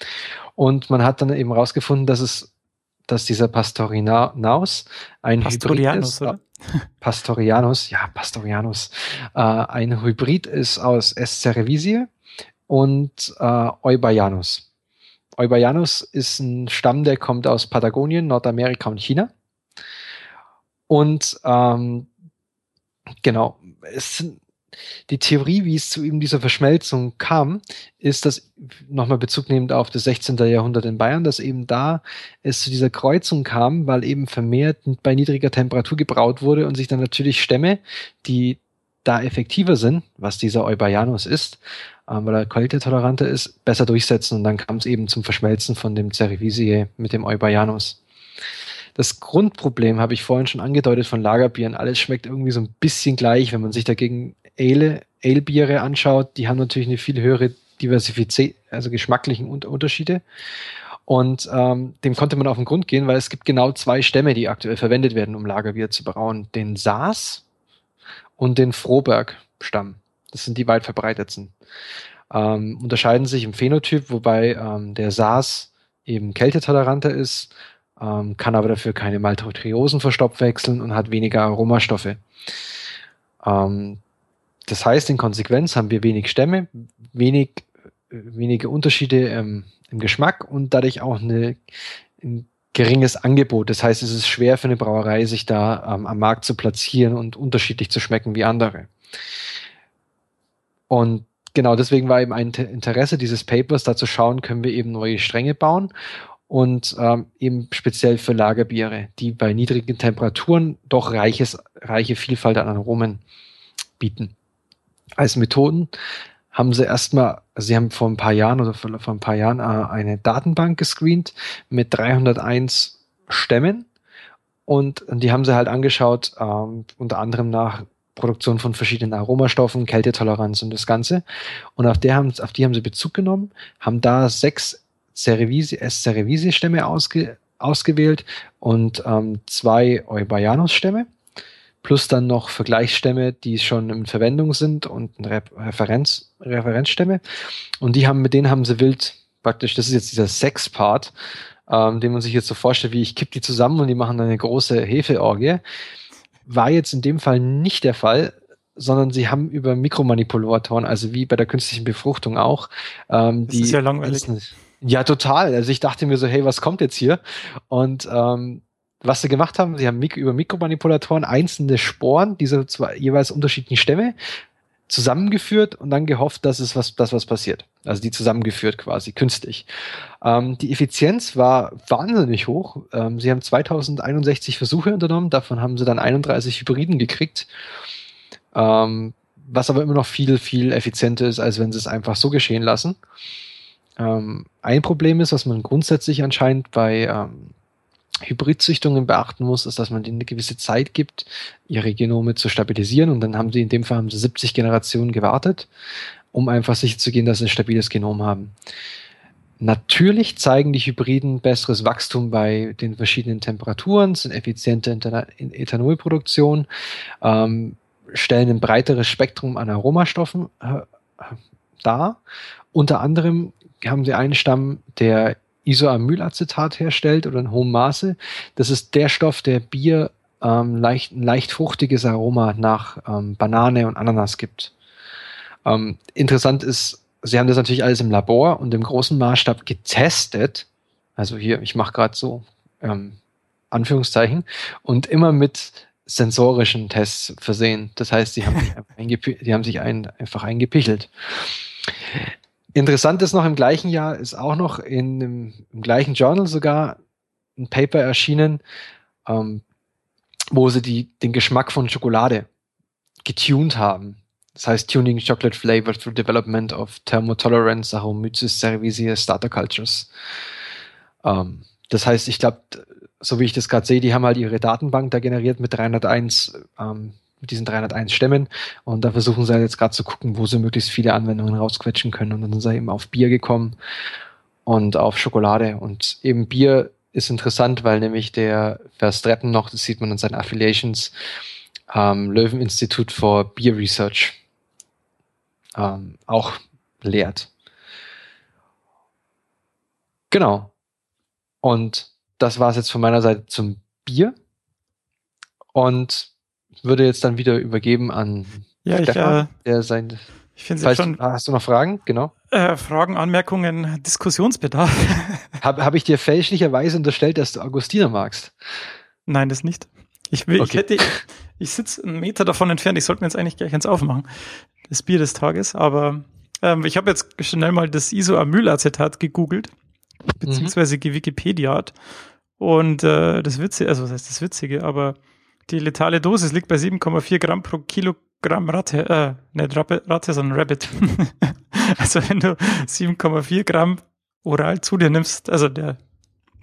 Und man hat dann eben herausgefunden, dass es, dass dieser Pastorinaus ein Hybrid ist. Oder? Pastorianus, ja, Pastorianus, äh, ein Hybrid ist aus S. cerevisiae und äh, Eubayanus. Eubayanus ist ein Stamm, der kommt aus Patagonien, Nordamerika und China. Und ähm, genau, es die Theorie, wie es zu eben dieser Verschmelzung kam, ist, dass nochmal Bezug nehmend auf das 16. Jahrhundert in Bayern, dass eben da es zu dieser Kreuzung kam, weil eben vermehrt bei niedriger Temperatur gebraut wurde und sich dann natürlich Stämme, die da effektiver sind, was dieser Eubayanus ist, ähm, weil er kältetoleranter ist, besser durchsetzen und dann kam es eben zum Verschmelzen von dem Cerevisiae mit dem Eubayanus. Das Grundproblem habe ich vorhin schon angedeutet von Lagerbieren. Alles schmeckt irgendwie so ein bisschen gleich, wenn man sich dagegen Ale, Ale-Biere anschaut. Die haben natürlich eine viel höhere Diversifizität, also geschmacklichen Unterschiede. Und ähm, dem konnte man auf den Grund gehen, weil es gibt genau zwei Stämme, die aktuell verwendet werden, um Lagerbier zu brauen. Den Saas und den Froberg-Stamm. Das sind die weit verbreitetsten. Ähm, unterscheiden sich im Phänotyp, wobei ähm, der SARS eben kältetoleranter ist, ähm, kann aber dafür keine Maltotriosen verstoffwechseln und hat weniger Aromastoffe. Ähm, das heißt, in Konsequenz haben wir wenig Stämme, wenig, wenige Unterschiede im Geschmack und dadurch auch eine, in geringes Angebot. Das heißt, es ist schwer für eine Brauerei, sich da ähm, am Markt zu platzieren und unterschiedlich zu schmecken wie andere. Und genau deswegen war eben ein Interesse dieses Papers, da zu schauen, können wir eben neue Stränge bauen und ähm, eben speziell für Lagerbiere, die bei niedrigen Temperaturen doch reiches, reiche Vielfalt an Aromen bieten. Als Methoden haben sie erstmal, also sie haben vor ein paar Jahren oder vor, vor ein paar Jahren äh, eine Datenbank gescreent mit 301 Stämmen und die haben sie halt angeschaut, ähm, unter anderem nach Produktion von verschiedenen Aromastoffen, Kältetoleranz und das Ganze. Und auf, der haben, auf die haben sie Bezug genommen, haben da sechs Cerevisi, S-Cerevisi-Stämme ausge, ausgewählt und ähm, zwei Eubayanus-Stämme plus dann noch Vergleichsstämme, die schon in Verwendung sind und Re Referenz, Referenzstämme. Und die haben, mit denen haben sie wild praktisch, das ist jetzt dieser Sex-Part, ähm, den man sich jetzt so vorstellt, wie ich kipp die zusammen und die machen dann eine große Hefeorgie. War jetzt in dem Fall nicht der Fall, sondern sie haben über Mikromanipulatoren, also wie bei der künstlichen Befruchtung auch, ähm, das die. ist ja langweilig. Ja, total. Also ich dachte mir so, hey, was kommt jetzt hier? Und ähm, was sie gemacht haben, sie haben über Mikromanipulatoren einzelne Sporen dieser zwei jeweils unterschiedlichen Stämme zusammengeführt und dann gehofft, dass es was, dass was passiert. Also die zusammengeführt quasi, künstlich. Ähm, die Effizienz war wahnsinnig hoch. Ähm, sie haben 2061 Versuche unternommen, davon haben sie dann 31 Hybriden gekriegt. Ähm, was aber immer noch viel, viel effizienter ist, als wenn sie es einfach so geschehen lassen. Ähm, ein Problem ist, was man grundsätzlich anscheinend bei ähm, Hybridzüchtungen beachten muss, ist, dass man denen eine gewisse Zeit gibt, ihre Genome zu stabilisieren. Und dann haben sie in dem Fall haben sie 70 Generationen gewartet, um einfach sicherzugehen, dass sie ein stabiles Genom haben. Natürlich zeigen die Hybriden besseres Wachstum bei den verschiedenen Temperaturen, sind effizienter in Ethanolproduktion, ähm, stellen ein breiteres Spektrum an Aromastoffen äh, dar. Unter anderem haben sie einen Stamm, der Isoamylacetat herstellt oder in hohem Maße. Das ist der Stoff, der Bier ähm, leicht, ein leicht fruchtiges Aroma nach ähm, Banane und Ananas gibt. Ähm, interessant ist, sie haben das natürlich alles im Labor und im großen Maßstab getestet. Also hier, ich mache gerade so ähm, Anführungszeichen und immer mit sensorischen Tests versehen. Das heißt, sie haben sich, die haben sich ein, einfach eingepichelt. Interessant ist noch im gleichen Jahr, ist auch noch in, im, im gleichen Journal sogar ein Paper erschienen, ähm, wo sie die, den Geschmack von Schokolade getuned haben. Das heißt Tuning Chocolate Flavor through Development of Thermotolerance Aromyces Cerevisiae Starter Cultures. Ähm, das heißt, ich glaube, so wie ich das gerade sehe, die haben halt ihre Datenbank da generiert mit 301 ähm, mit diesen 301 Stämmen. Und da versuchen sie halt jetzt gerade zu gucken, wo sie möglichst viele Anwendungen rausquetschen können. Und dann sind sie eben auf Bier gekommen und auf Schokolade. Und eben Bier ist interessant, weil nämlich der Verstreppen noch, das sieht man in seinen Affiliations, ähm, Löwen-Institut for Beer Research ähm, auch lehrt. Genau. Und das war es jetzt von meiner Seite zum Bier. Und würde jetzt dann wieder übergeben an ja, Stefan, ich, äh, der sein. Ich finde schon. Hast du noch Fragen? Genau. Äh, Fragen, Anmerkungen, Diskussionsbedarf. Habe hab ich dir fälschlicherweise unterstellt, dass du Augustiner magst? Nein, das nicht. Ich, will, okay. ich hätte, ich sitze einen Meter davon entfernt. Ich sollte mir jetzt eigentlich gleich eins aufmachen. Das Bier des Tages. Aber ähm, ich habe jetzt schnell mal das Isoamylacetat gegoogelt, beziehungsweise mhm. gewikipediat. Und äh, das Witzige, also was heißt das Witzige, aber die letale Dosis liegt bei 7,4 Gramm pro Kilogramm Ratte, äh, nicht Ratte, Ratte sondern Rabbit. also wenn du 7,4 Gramm oral zu dir nimmst, also der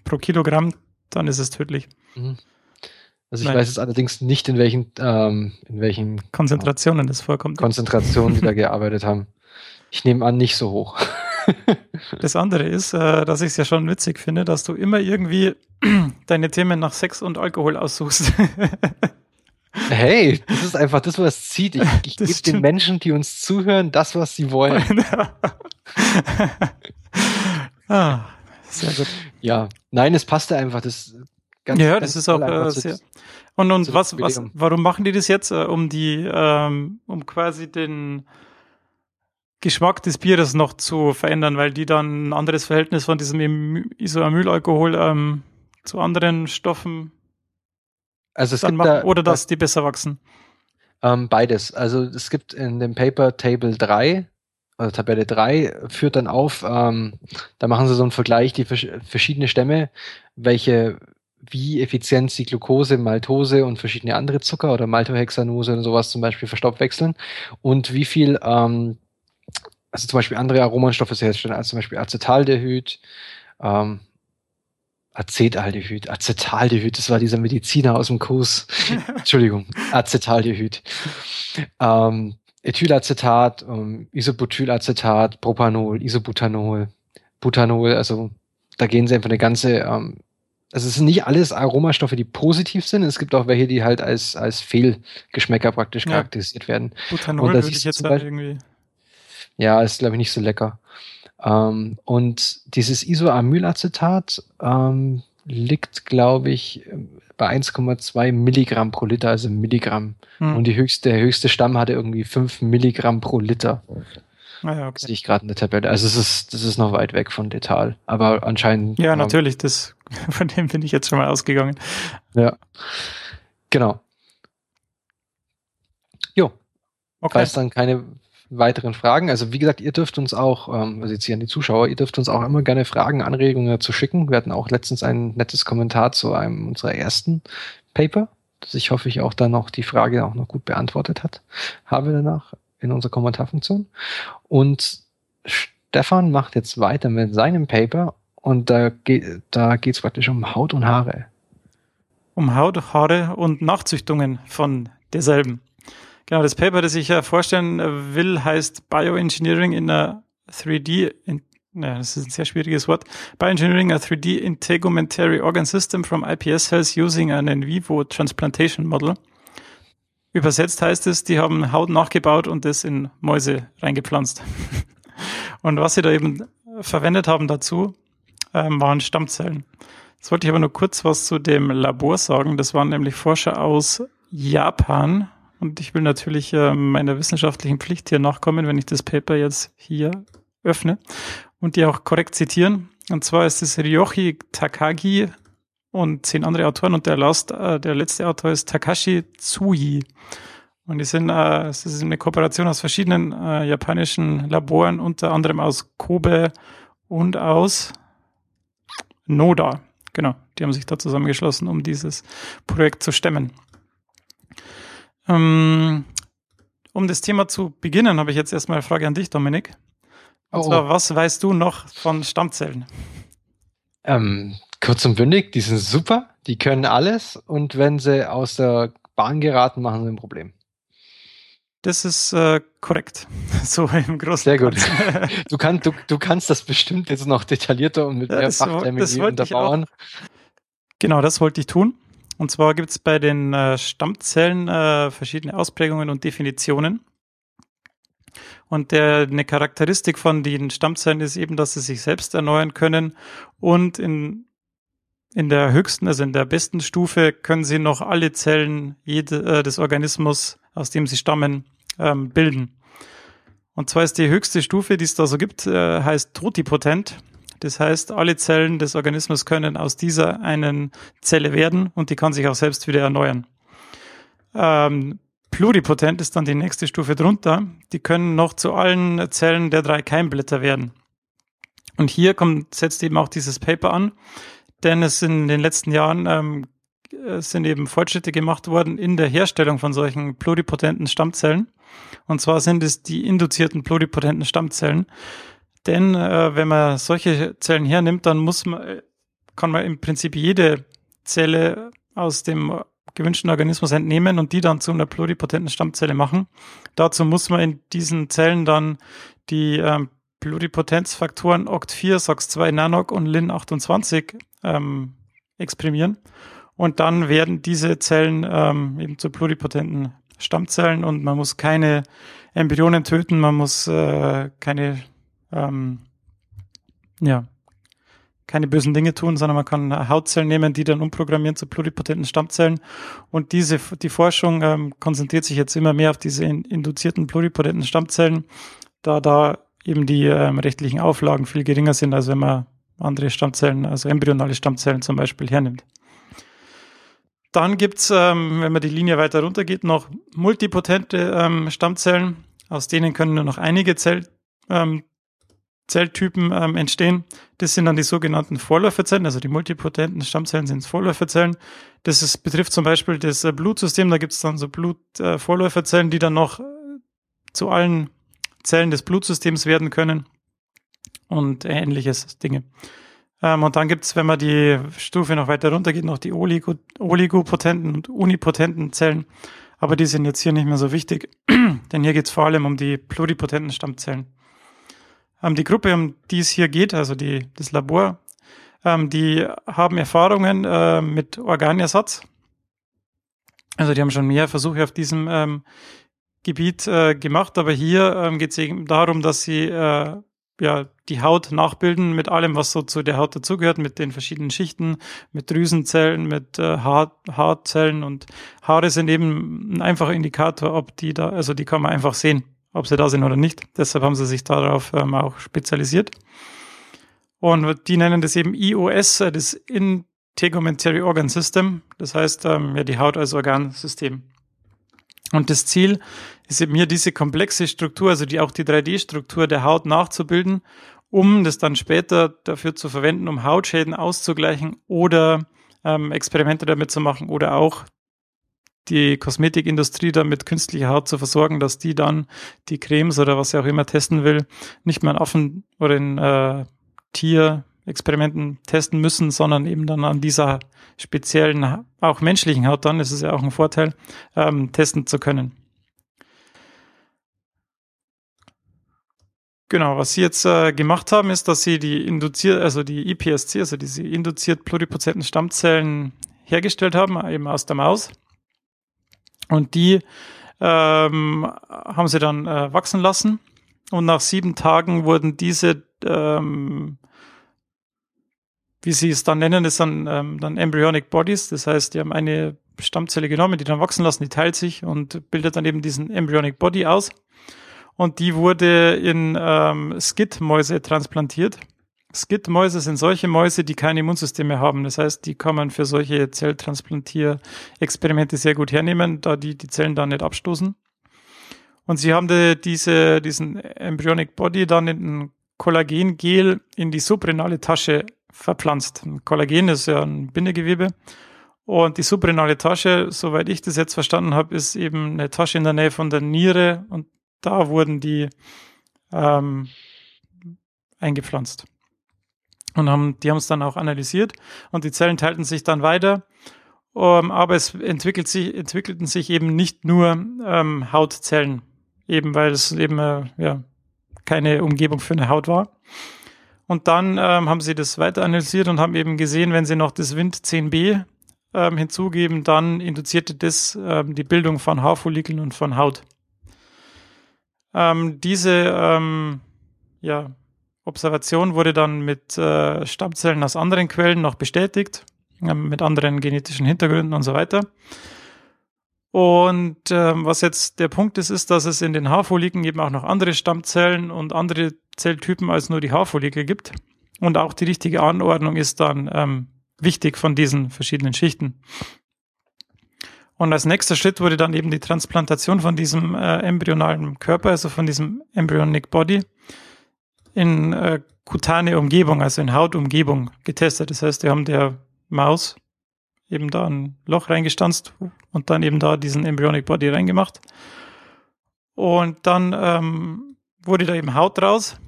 pro Kilogramm, dann ist es tödlich. Mhm. Also ich Nein. weiß jetzt allerdings nicht, in welchen, ähm, in welchen Konzentrationen das vorkommt. Konzentrationen die da gearbeitet haben. Ich nehme an, nicht so hoch. Das andere ist, äh, dass ich es ja schon witzig finde, dass du immer irgendwie deine Themen nach Sex und Alkohol aussuchst. Hey, das ist einfach das, was zieht. Ich, ich gebe den Menschen, die uns zuhören, das, was sie wollen. ah, sehr gut. Ja, nein, es passte einfach. Das ganz, ja, das ist auch äh, sehr. Und, und was, was, warum machen die das jetzt? Äh, um die, ähm, um quasi den, Geschmack des Bieres noch zu verändern, weil die dann ein anderes Verhältnis von diesem Isoamylalkohol ähm, zu anderen Stoffen Also es gibt machen da, oder dass die besser wachsen. Ähm, beides. Also es gibt in dem Paper Table 3, also Tabelle 3, führt dann auf, ähm, da machen sie so einen Vergleich, die vers verschiedene Stämme, welche, wie effizient sie Glucose, Maltose und verschiedene andere Zucker oder Maltohexanose und sowas zum Beispiel verstoffwechseln und wie viel, ähm, also zum Beispiel andere Aromenstoffe herstellen, als zum Beispiel Acetaldehyd, ähm, Acetaldehyd, Acetaldehyd, das war dieser Mediziner aus dem Kurs. Entschuldigung, Acetaldehyd. Ähm, Ethylacetat, ähm, Isobutylacetat, Propanol, Isobutanol, Butanol, also da gehen sie einfach eine ganze, ähm, also es sind nicht alles Aromastoffe, die positiv sind, es gibt auch welche, die halt als, als Fehlgeschmäcker praktisch Ja. charakterisiert werden. Butanol würde ist ich jetzt halt irgendwie. Ja, ist glaube ich nicht so lecker. Ähm, und dieses Isoamylacetat ähm, liegt, glaube ich, bei 1,2 Milligramm pro Liter, also Milligramm. Hm. Und die höchste, der höchste Stamm hatte irgendwie 5 Milligramm pro Liter. Ah, ja, okay. Sehe ich gerade in der Tabelle. Also es ist, das ist noch weit weg von Detail. Aber anscheinend. Ja, ähm, natürlich, das, von dem bin ich jetzt schon mal ausgegangen. Ja. Genau. Jo, Okay. falls dann keine weiteren Fragen. Also wie gesagt, ihr dürft uns auch, ähm, also jetzt hier an die Zuschauer, ihr dürft uns auch immer gerne Fragen, Anregungen dazu schicken. Wir hatten auch letztens ein nettes Kommentar zu einem unserer ersten Paper, das ich hoffe, ich auch dann noch die Frage auch noch gut beantwortet hat, habe danach in unserer Kommentarfunktion. Und Stefan macht jetzt weiter mit seinem Paper und da geht da geht's praktisch um Haut und Haare. um Haut, Haare und Nachzüchtungen von derselben. Genau, das Paper, das ich äh, vorstellen äh, will, heißt Bioengineering in a 3D, in, ja, das ist ein sehr schwieriges Wort, Bioengineering a 3D Integumentary Organ System from iPS cells using an in vivo transplantation model. Übersetzt heißt es, die haben Haut nachgebaut und das in Mäuse reingepflanzt. und was sie da eben verwendet haben dazu, ähm, waren Stammzellen. Jetzt wollte ich aber nur kurz was zu dem Labor sagen. Das waren nämlich Forscher aus Japan. Und ich will natürlich äh, meiner wissenschaftlichen Pflicht hier nachkommen, wenn ich das Paper jetzt hier öffne und die auch korrekt zitieren. Und zwar ist es Ryoshi Takagi und zehn andere Autoren und der, last, äh, der letzte Autor ist Takashi Tsui. Und die sind, äh, es ist eine Kooperation aus verschiedenen äh, japanischen Laboren, unter anderem aus Kobe und aus Noda. Genau, die haben sich da zusammengeschlossen, um dieses Projekt zu stemmen. Ähm, um das Thema zu beginnen, habe ich jetzt erstmal eine Frage an dich, Dominik. Und Oh. zwar, was weißt du noch von Stammzellen? Ähm, kurz und bündig, die sind super, die können alles und wenn sie aus der Bahn geraten, machen sie ein Problem. Das ist äh, korrekt. So im Großen Sehr gut. Du, kann, du, du kannst das bestimmt jetzt noch detaillierter und mit Ja, mehr auch. unterbauen. Genau, das wollte ich tun. Und zwar gibt es bei den äh, Stammzellen äh, verschiedene Ausprägungen und Definitionen. Und der, eine Charakteristik von den Stammzellen ist eben, dass sie sich selbst erneuern können und in, in der höchsten, also in der besten Stufe können sie noch alle Zellen jede, äh, des Organismus, aus dem sie stammen, ähm, bilden. Und zwar ist die höchste Stufe, die es da so gibt, äh, heißt totipotent. Das heißt, alle Zellen des Organismus können aus dieser einen Zelle werden und die kann sich auch selbst wieder erneuern. Ähm, pluripotent ist dann die nächste Stufe drunter. Die können noch zu allen Zellen der drei Keimblätter werden. Und hier kommt, setzt eben auch dieses Paper an, denn es in den letzten Jahren ähm, sind eben Fortschritte gemacht worden in der Herstellung von solchen pluripotenten Stammzellen. Und zwar sind es die induzierten pluripotenten Stammzellen. Denn äh, wenn man solche Zellen hernimmt, dann muss man, äh, kann man im Prinzip jede Zelle aus dem gewünschten Organismus entnehmen und die dann zu einer pluripotenten Stammzelle machen. Dazu muss man in diesen Zellen dann die ähm, Pluripotenzfaktoren OCT4, SOX2 Nanoc und Lin28 ähm, exprimieren. Und dann werden diese Zellen ähm, eben zu pluripotenten Stammzellen und man muss keine Embryonen töten, man muss äh, keine ähm, ja, keine bösen Dinge tun, sondern man kann Hautzellen nehmen, die dann umprogrammieren zu pluripotenten Stammzellen. Und diese, die Forschung ähm, konzentriert sich jetzt immer mehr auf diese in, induzierten pluripotenten Stammzellen, da da eben die ähm, rechtlichen Auflagen viel geringer sind, als wenn man andere Stammzellen, also embryonale Stammzellen zum Beispiel hernimmt. Dann gibt's, ähm, wenn man die Linie weiter runter geht, noch multipotente ähm, Stammzellen. Aus denen können nur noch einige Zell, ähm, Zelltypen ähm, entstehen. Das sind dann die sogenannten Vorläuferzellen, also die multipotenten Stammzellen sind Vorläuferzellen. Das ist, betrifft zum Beispiel das äh, Blutsystem, da gibt's dann so Blutvorläuferzellen, äh, die dann noch äh, zu allen Zellen des Blutsystems werden können und ähnliches Dinge. Ähm, und dann gibt's, wenn man die Stufe noch weiter runter geht, noch die Oligo, oligopotenten und unipotenten Zellen. Aber die sind jetzt hier nicht mehr so wichtig, denn hier geht's vor allem um die pluripotenten Stammzellen. Ähm, die Gruppe, um die es hier geht, also die, das Labor, ähm, die haben Erfahrungen äh, mit Organersatz. Also die haben schon mehr Versuche auf diesem ähm, Gebiet äh, gemacht, aber hier geht es eben darum, dass sie äh, ja die Haut nachbilden mit allem, was so zu der Haut dazugehört, mit den verschiedenen Schichten, mit Drüsenzellen, mit äh, Haar, Haarzellen und Haare sind eben ein einfacher Indikator, ob die da, also die kann man einfach sehen ob sie da sind oder nicht. Deshalb haben sie sich darauf ähm, auch spezialisiert. Und die nennen das eben IOS, äh, das Integumentary Organ System. Das heißt, ähm, ja, die Haut als Organsystem. Und das Ziel ist eben hier diese komplexe Struktur, also die auch die 3D-Struktur der Haut nachzubilden, um das dann später dafür zu verwenden, um Hautschäden auszugleichen oder ähm, Experimente damit zu machen oder auch die Kosmetikindustrie dann mit künstlicher Haut zu versorgen, dass die dann die Cremes oder was sie auch immer testen will, nicht mehr in Affen oder in äh, Tierexperimenten testen müssen, sondern eben dann an dieser speziellen, auch menschlichen Haut dann, das ist ja auch ein Vorteil, ähm, testen zu können. Genau, was sie jetzt äh, gemacht haben, ist, dass sie die induziert, also die iPSC, also diese induziert pluripotenten Stammzellen hergestellt haben, eben aus der Maus und die ähm, haben sie dann äh, wachsen lassen. Und nach sieben Tagen wurden diese, ähm, wie sie es dann nennen, ist dann, ähm, dann Embryonic Bodies. Das heißt, die haben eine Stammzelle genommen, die dann wachsen lassen, die teilt sich und bildet dann eben diesen Embryonic Body aus. Und die wurde in ähm, Skid-Mäuse transplantiert. Skid-Mäuse sind solche Mäuse, die kein Immunsystem mehr haben. Das heißt, die kann man für solche Zelltransplantier-Experimente sehr gut hernehmen, da die die Zellen dann nicht abstoßen. Und sie haben die, diese, diesen Embryonic Body dann in ein Kollagengel in die subrenale Tasche verpflanzt. Kollagen ist ja ein Bindegewebe. Und die subrenale Tasche, soweit ich das jetzt verstanden habe, ist eben eine Tasche in der Nähe von der Niere und da wurden die ähm, eingepflanzt und haben, die haben es dann auch analysiert und die Zellen teilten sich dann weiter. Um, ähm, aber es entwickelt sich, entwickelten sich eben nicht nur ähm, Hautzellen, eben weil es eben äh, ja, keine Umgebung für eine Haut war. Und dann ähm, haben sie das weiter analysiert und haben eben gesehen, wenn sie noch das Wind 10b ähm, hinzugeben, dann induzierte das ähm, die Bildung von Haarfollikeln und von Haut. Ähm, diese ähm, ja, Observation wurde dann mit äh, Stammzellen aus anderen Quellen noch bestätigt, äh, mit anderen genetischen Hintergründen und so weiter. Und äh, was jetzt der Punkt ist, ist, dass es in den Haarfollikeln eben auch noch andere Stammzellen und andere Zelltypen als nur die Haarfollikel gibt. Und auch die richtige Anordnung ist dann ähm, wichtig von diesen verschiedenen Schichten. Und als nächster Schritt wurde dann eben die Transplantation von diesem äh, embryonalen Körper, also von diesem Embryonic Body, in äh, kutane Umgebung, also in Hautumgebung getestet. Das heißt, wir haben der Maus eben da ein Loch reingestanzt und dann eben da diesen Embryonic Body reingemacht. Und dann ähm, wurde da eben Haut raus.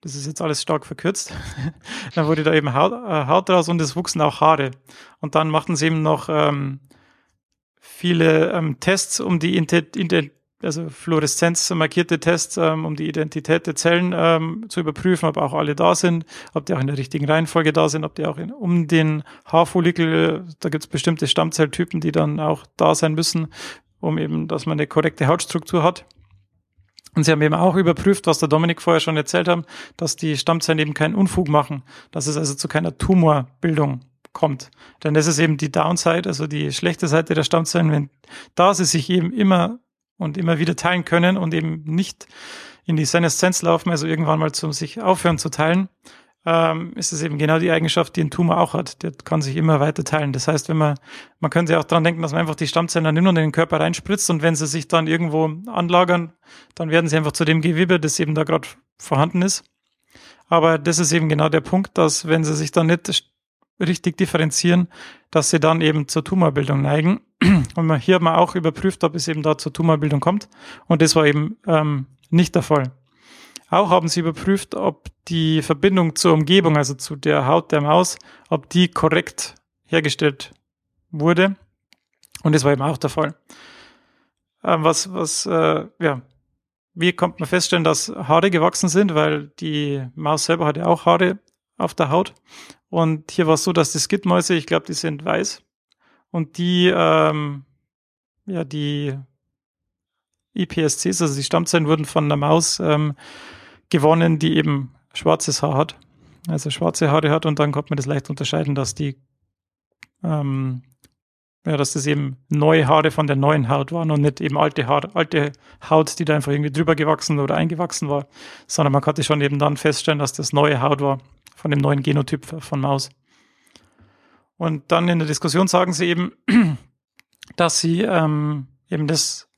Das ist jetzt alles stark verkürzt. dann wurde da eben Haut, äh, Haut raus und es wuchsen auch Haare. Und dann machten sie eben noch ähm, viele ähm, Tests, um die Identität also Fluoreszenz markierte Tests, ähm, um die Identität der Zellen ähm, zu überprüfen, ob auch alle da sind, ob die auch in der richtigen Reihenfolge da sind, ob die auch in, um den Haarfollikel, da gibt es bestimmte Stammzelltypen, die dann auch da sein müssen, um eben, dass man eine korrekte Hautstruktur hat. Und sie haben eben auch überprüft, was der Dominik vorher schon erzählt hat, dass die Stammzellen eben keinen Unfug machen, dass es also zu keiner Tumorbildung kommt. Denn das ist eben die Downside, also die schlechte Seite der Stammzellen, wenn da sie sich eben immer und immer wieder teilen können und eben nicht in die Seneszenz laufen, also irgendwann mal zum sich aufhören zu teilen, ähm, ist es eben genau die Eigenschaft, die ein Tumor auch hat. Der kann sich immer weiter teilen. Das heißt, wenn man, man könnte ja auch dran denken, dass man einfach die Stammzellen dann immer in den Körper reinspritzt und wenn sie sich dann irgendwo anlagern, dann werden sie einfach zu dem Gewebe, das eben da gerade vorhanden ist. Aber das ist eben genau der Punkt, dass wenn sie sich dann nicht richtig differenzieren, dass sie dann eben zur Tumorbildung neigen. Und man, hier man auch überprüft, ob es eben da zur Tumorbildung kommt. Und das war eben ähm, nicht der Fall. Auch haben sie überprüft, ob die Verbindung zur Umgebung, also zu der Haut der Maus, ob die korrekt hergestellt wurde. Und das war eben auch der Fall. Ähm, was, was, äh, ja, wie kommt man feststellen, dass Haare gewachsen sind, weil die Maus selber hat ja auch Haare auf der Haut. Und hier war es so, dass die Skidmäuse, ich glaube, die sind weiß. Und die, ähm, ja, die IPSCs, also die Stammzellen wurden von einer Maus ähm, gewonnen, die eben schwarzes Haar hat. Also schwarze Haare hat und dann konnte man das leicht unterscheiden, dass die ähm, ja, dass das eben neue Haare von der neuen Haut waren und nicht eben alte Haare, alte Haut, die da einfach irgendwie drüber gewachsen oder eingewachsen war, sondern man konnte schon eben dann feststellen, dass das neue Haut war von dem neuen Genotyp von Maus. Und dann in der Diskussion sagen sie eben, dass sie ähm, eben das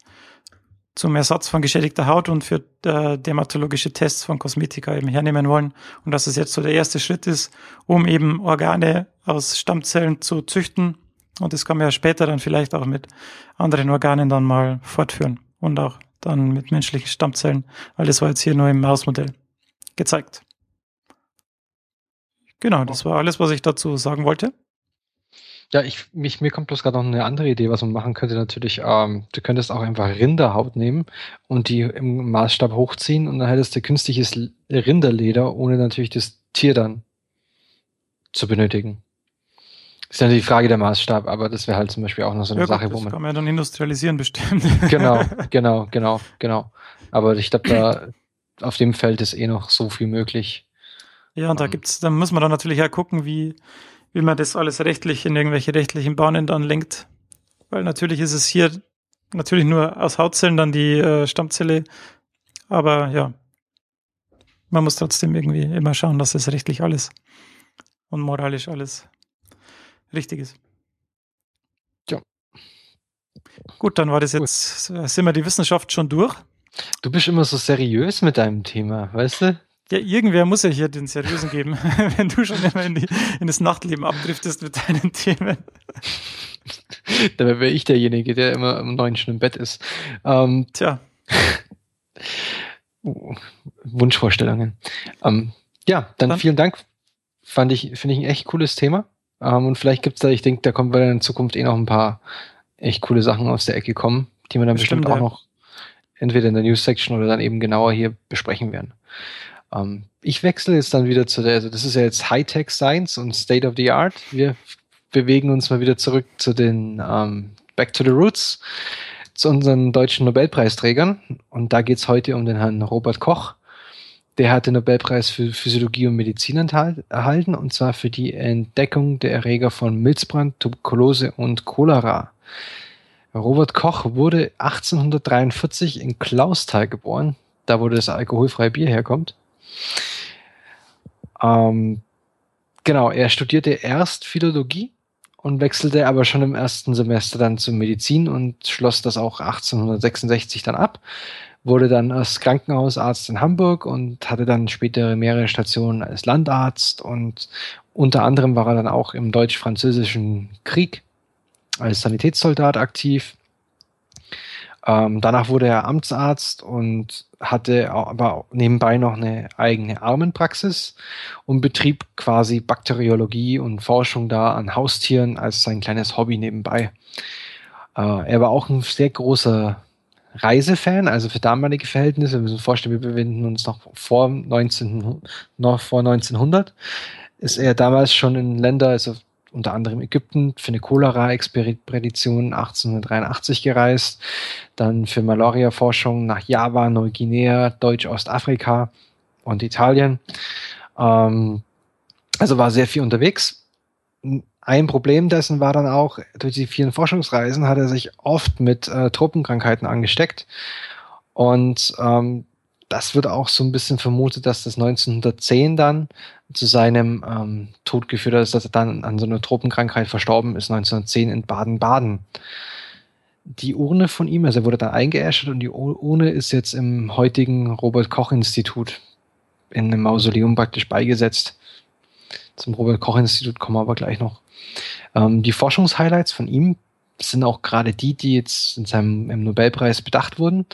zum Ersatz von geschädigter Haut und für äh, dermatologische Tests von Kosmetika eben hernehmen wollen und dass es jetzt so der erste Schritt ist, um eben Organe aus Stammzellen zu züchten und das kann man ja später dann vielleicht auch mit anderen Organen dann mal fortführen und auch dann mit menschlichen Stammzellen, weil das war jetzt hier nur im Mausmodell gezeigt. Genau, das war alles, was ich dazu sagen wollte. Ja, ich, mich, mir kommt bloß gerade noch eine andere Idee, was man machen könnte. Natürlich, ähm, du könntest auch einfach Rinderhaut nehmen und die im Maßstab hochziehen und dann hättest du künstliches Rinderleder, ohne natürlich das Tier dann zu benötigen. Ist ja die Frage der Maßstab, aber das wäre halt zum Beispiel auch noch so eine ja, Sache, gut, wo man. Das kann man ja dann industrialisieren bestimmt. Genau, genau, genau, genau. Aber ich glaube, da auf dem Feld ist eh noch so viel möglich. Ja, und da ähm. gibt's, da muss man dann natürlich auch gucken, wie, wie man das alles rechtlich in irgendwelche rechtlichen Bahnen dann lenkt. Weil natürlich ist es hier natürlich nur aus Hautzellen dann die äh, Stammzelle, aber ja, man muss trotzdem irgendwie immer schauen, dass es rechtlich alles und moralisch alles richtig ist. Ja. Gut, dann war das jetzt, Gut. sind wir die Wissenschaft schon durch. Du bist immer so seriös mit deinem Thema, weißt du? Ja, irgendwer muss ja hier den Seriösen geben, wenn du schon immer in, die, in das Nachtleben abdriftest mit deinen Themen. Dabei wäre ich derjenige, der immer um neun schon im Bett ist. Ähm, Tja. Wunschvorstellungen. Ähm, ja, dann, dann, vielen Dank. Fand ich, finde ich ein echt cooles Thema. Ähm, und vielleicht gibt's da, ich denke, da kommen wir in Zukunft eh noch ein paar echt coole Sachen aus der Ecke kommen, die wir dann bestimmt, bestimmt auch ja. noch entweder in der News-Section oder dann eben genauer hier besprechen werden. Ähm, ich wechsle jetzt dann wieder zu der, also das ist ja jetzt Hightech Science und State of the Art. Wir bewegen uns mal wieder zurück zu den ähm, Back to the Roots, zu unseren deutschen Nobelpreisträgern. Und da geht's heute um den Herrn Robert Koch. Der hat den Nobelpreis für Physiologie und Medizin erhalten, und zwar für die Entdeckung der Erreger von Milzbrand, Tuberkulose und Cholera. Robert Koch wurde 1843 in Klausthal geboren, da wo das alkoholfreie Bier herkommt. Ähm, genau, er studierte erst Philologie und wechselte aber schon im ersten Semester dann zur Medizin und schloss das auch 1866 dann ab wurde dann als Krankenhausarzt in Hamburg und hatte dann später mehrere Stationen als Landarzt und unter anderem war er dann auch im deutsch-französischen Krieg als Sanitätssoldat aktiv. Ähm, danach wurde er Amtsarzt und hatte aber nebenbei noch eine eigene Armenpraxis und betrieb quasi Bakteriologie und Forschung da an Haustieren als sein kleines Hobby nebenbei. Äh, er war auch ein sehr großer Reisefan, also für damalige Verhältnisse. Wir müssen uns vorstellen, wir befinden uns noch vor 19, noch vor 1900. Ist er damals schon in Länder, also unter anderem Ägypten, für eine Cholera-Expedition 1883 gereist, dann für Malaria-Forschung nach Java, Neuguinea, Deutsch-Ostafrika und Italien. Ähm, also war sehr viel unterwegs ein Problem dessen war dann auch, durch die vielen Forschungsreisen hat er sich oft mit äh, Tropenkrankheiten angesteckt. Und ähm, das wird auch so ein bisschen vermutet, dass das 1910 dann zu seinem ähm, Tod geführt hat, dass er dann an so einer Tropenkrankheit verstorben ist, 1910 in Baden-Baden. Die Urne von ihm, also er wurde dann eingeäschert und die Urne ist jetzt im heutigen Robert-Koch-Institut in einem Mausoleum praktisch beigesetzt. Zum Robert-Koch-Institut kommen wir aber gleich noch. Ähm, die Forschungshighlights von ihm sind auch gerade die, die jetzt in seinem im Nobelpreis bedacht wurden.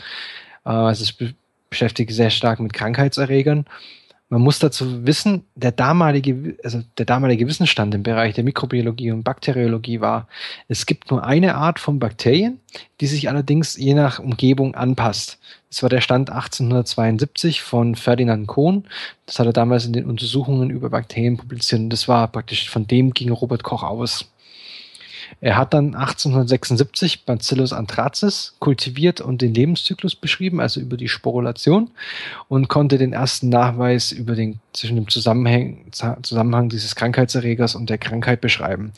Äh, also es be beschäftigt sehr stark mit Krankheitserregern. Man muss dazu wissen, der damalige, also der damalige Wissensstand im Bereich der Mikrobiologie und Bakteriologie war, es gibt nur eine Art von Bakterien, die sich allerdings je nach Umgebung anpasst. Das war der Stand 1872 von Ferdinand Kohn. Das hat er damals in den Untersuchungen über Bakterien publiziert. Und das war praktisch von dem ging Robert Koch aus. Er hat dann 1876 Bacillus anthracis kultiviert und den Lebenszyklus beschrieben, also über die Sporulation und konnte den ersten Nachweis über den zwischen dem Zusammenhang, Zusammenhang dieses Krankheitserregers und der Krankheit beschreiben.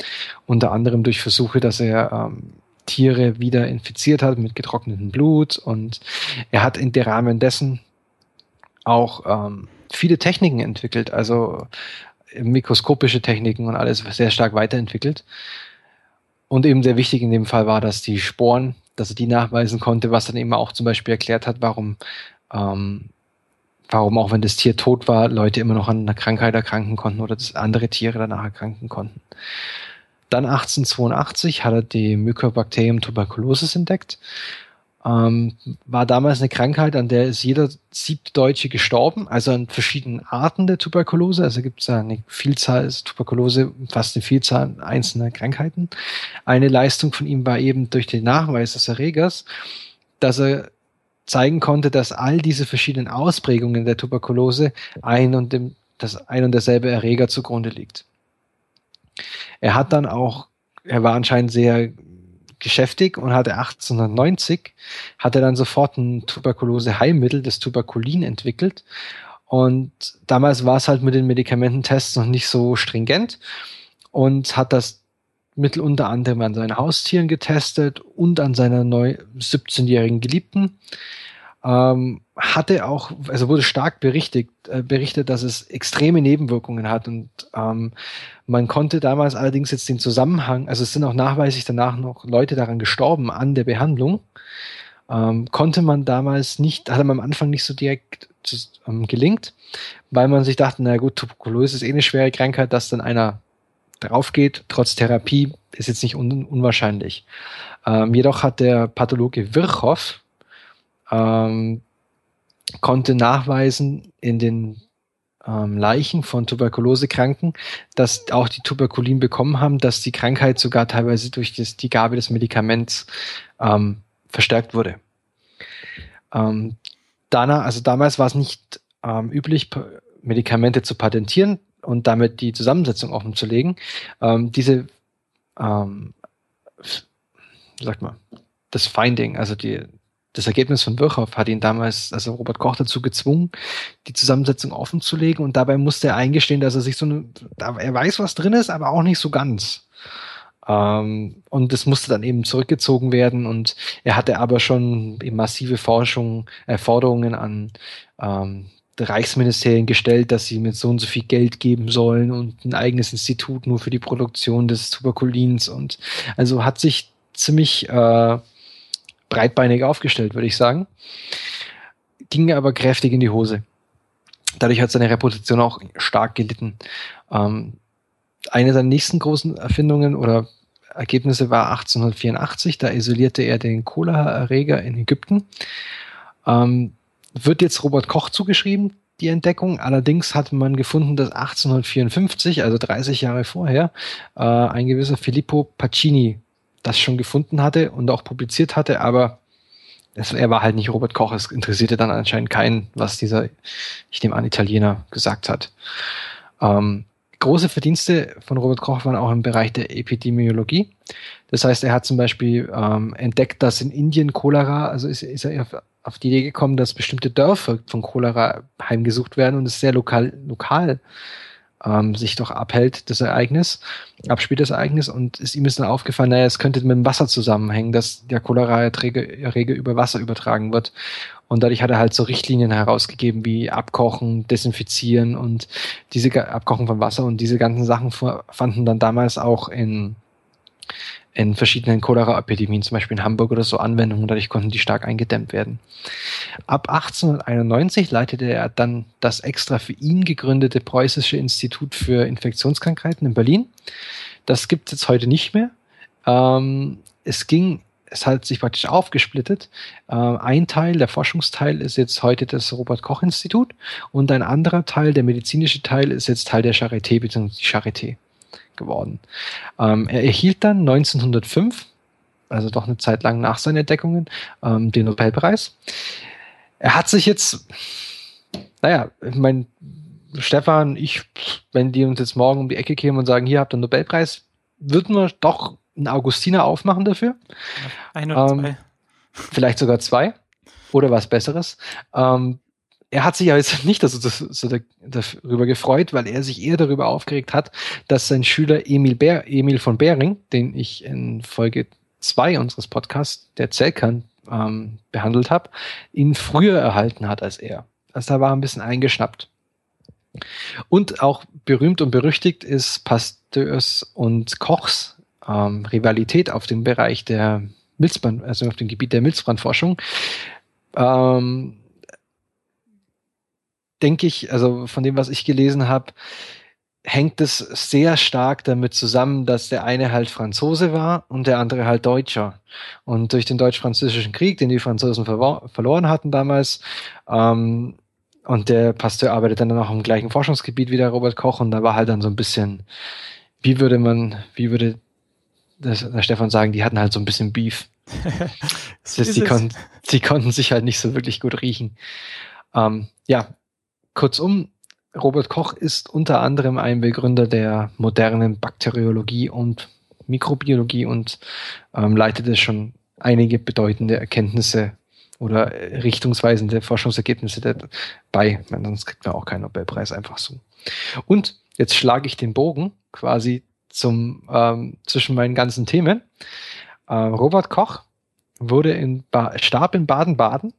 Unter anderem durch Versuche, dass er ähm, Tiere wieder infiziert hat mit getrocknetem Blut und er hat in der Rahmen dessen auch ähm, viele Techniken entwickelt, also mikroskopische Techniken und alles sehr stark weiterentwickelt. Und eben sehr wichtig in dem Fall war, dass die Sporen, dass er die nachweisen konnte, was dann eben auch zum Beispiel erklärt hat, warum, ähm, warum auch wenn das Tier tot war, Leute immer noch an einer Krankheit erkranken konnten oder dass andere Tiere danach erkranken konnten. Dann 1882 hat er die Mycobacterium tuberculosis entdeckt ähm, war damals eine Krankheit, an der ist jeder siebte Deutsche gestorben, also an verschiedenen Arten der Tuberkulose. Also gibt es eine Vielzahl, Tuberkulose fast eine Vielzahl einzelner Krankheiten. Eine Leistung von ihm war eben durch den Nachweis des Erregers, dass er zeigen konnte, dass all diese verschiedenen Ausprägungen der Tuberkulose ein und dem, das ein und derselbe Erreger zugrunde liegt. Er hat dann auch, er war anscheinend sehr geschäftig und hatte 1890 hat er dann sofort ein Tuberkulose-Heilmittel, das Tuberkulin, entwickelt. Und damals war es halt mit den Medikamententests noch nicht so stringent und hat das Mittel unter anderem an seinen Haustieren getestet und an seiner neu 17-jährigen Geliebten. Ähm, hatte auch, also wurde stark berichtet, äh, berichtet, dass es extreme Nebenwirkungen hat und ähm, man konnte damals allerdings jetzt den Zusammenhang, also es sind auch nachweislich danach noch Leute daran gestorben an der Behandlung, ähm, konnte man damals nicht, hatte man am Anfang nicht so direkt ähm, gelingt, weil man sich dachte, na gut, Tuberkulose ist eh eine schwere Krankheit, dass dann einer drauf geht, trotz Therapie, ist jetzt nicht un unwahrscheinlich. Ähm, jedoch hat der Pathologe Virchow ähm, konnte nachweisen in den ähm, Leichen von Tuberkulosekranken, dass auch die Tuberkulin bekommen haben, dass die Krankheit sogar teilweise durch das, die Gabe des Medikaments ähm, verstärkt wurde. Ähm, danach, also damals war es nicht ähm, üblich, Medikamente zu patentieren und damit die Zusammensetzung offen zu legen. Ähm, diese, ähm, sagt man, das Finding, also die, das Ergebnis von Virchow hat ihn damals, also Robert Koch dazu gezwungen, die Zusammensetzung offen zu legen und dabei musste er eingestehen, dass er sich so eine, er weiß, was drin ist, aber auch nicht so ganz. Ähm, und das musste dann eben zurückgezogen werden. Und er hatte aber schon massive Forschung, äh, Forderungen an ähm, Reichsministerien gestellt, dass sie mit so und so viel Geld geben sollen und ein eigenes Institut nur für die Produktion des Tuberkulins. Und also hat sich ziemlich äh, breitbeinig aufgestellt, würde ich sagen. Ging aber kräftig in die Hose. Dadurch hat seine Reputation auch stark gelitten. Ähm, eine seiner nächsten großen Erfindungen oder Ergebnisse war 1884. Da isolierte er den Cholera-Erreger in Ägypten. Ähm, wird jetzt Robert Koch zugeschrieben, die Entdeckung. Allerdings hat man gefunden, dass 1854, also 30 Jahre vorher, äh, ein gewisser Filippo Pacini das schon gefunden hatte und auch publiziert hatte, aber es, er war halt nicht Robert Koch. Es interessierte dann anscheinend keinen, was dieser, ich nehme an, Italiener gesagt hat. Ähm, große Verdienste von Robert Koch waren auch im Bereich der Epidemiologie. Das heißt, er hat zum Beispiel ähm, entdeckt, dass in Indien Cholera, also ist, ist er auf, auf, die Idee gekommen, dass bestimmte Dörfer von Cholera heimgesucht werden und es sehr lokal, lokal ähm, sich doch abhält, das Ereignis, abspielt das Ereignis und ist ihm ist dann aufgefallen, naja, es könnte mit dem Wasser zusammenhängen, dass der Cholera-Erreger über Wasser übertragen wird. Und dadurch hat er halt so Richtlinien herausgegeben, wie Abkochen, Desinfizieren und diese Abkochen von Wasser und diese ganzen Sachen fanden dann damals auch in in verschiedenen Cholera-Epidemien, zum Beispiel in Hamburg oder so, Anwendung und dadurch konnten die stark eingedämmt werden. Ab 1891 leitete er dann das extra für ihn gegründete Preußische Institut für Infektionskrankheiten in Berlin. Das gibt es jetzt heute nicht mehr. Ähm, es ging es hat sich praktisch aufgesplittet. Äh, ein Teil, der Forschungsteil, ist jetzt heute das Robert-Koch-Institut und ein anderer Teil, der medizinische Teil, ist jetzt Teil der Charité bzw. die Charité geworden. Ähm, er erhielt dann 1905, also doch eine Zeit lang nach seinen Entdeckungen, ähm, den Nobelpreis. Er hat sich jetzt, naja, ich meine, Stefan, ich, wenn die uns jetzt morgen um die Ecke kämen und sagen, hier habt ihr einen Nobelpreis, würden wir doch einen Augustiner aufmachen dafür. Ein oder ähm, zwei. Vielleicht sogar zwei. Oder was Besseres. Ähm, er hat sich ja jetzt nicht also das, so darüber gefreut, weil er sich eher darüber aufgeregt hat, dass sein Schüler Emil, Bär, Emil von Behring, den ich in Folge zwei unseres Podcasts, der Zellkern, ähm, behandelt habe, ihn früher erhalten hat als er. Also da war er ein bisschen eingeschnappt. Und auch berühmt und berüchtigt ist Pasteurs und Kochs ähm, Rivalität auf dem Bereich der Milzbrand, also auf dem Gebiet der Milzbrandforschung. Ähm, denke ich, also von dem, was ich gelesen habe, hängt es sehr stark damit zusammen, dass der eine halt Franzose war und der andere halt Deutscher. Und durch den deutsch-französischen Krieg, den die Franzosen verloren hatten damals, ähm, und der Pasteur arbeitet dann auch im gleichen Forschungsgebiet wie der Robert Koch und da war halt dann so ein bisschen, wie würde man, wie würde der, der Stefan sagen, die hatten halt so ein bisschen Beef. das heißt, die, kon die konnten sich halt nicht so wirklich gut riechen. Ähm, ja, Kurzum, Robert Koch ist unter anderem ein Begründer der modernen Bakteriologie und Mikrobiologie und ähm, leitete schon einige bedeutende Erkenntnisse oder richtungsweisende Forschungsergebnisse dabei. Meine, sonst kriegt man auch keinen Nobelpreis einfach so. Und jetzt schlage ich den Bogen quasi zum ähm, zwischen meinen ganzen Themen. Äh, Robert Koch wurde in ba starb in Baden-Baden.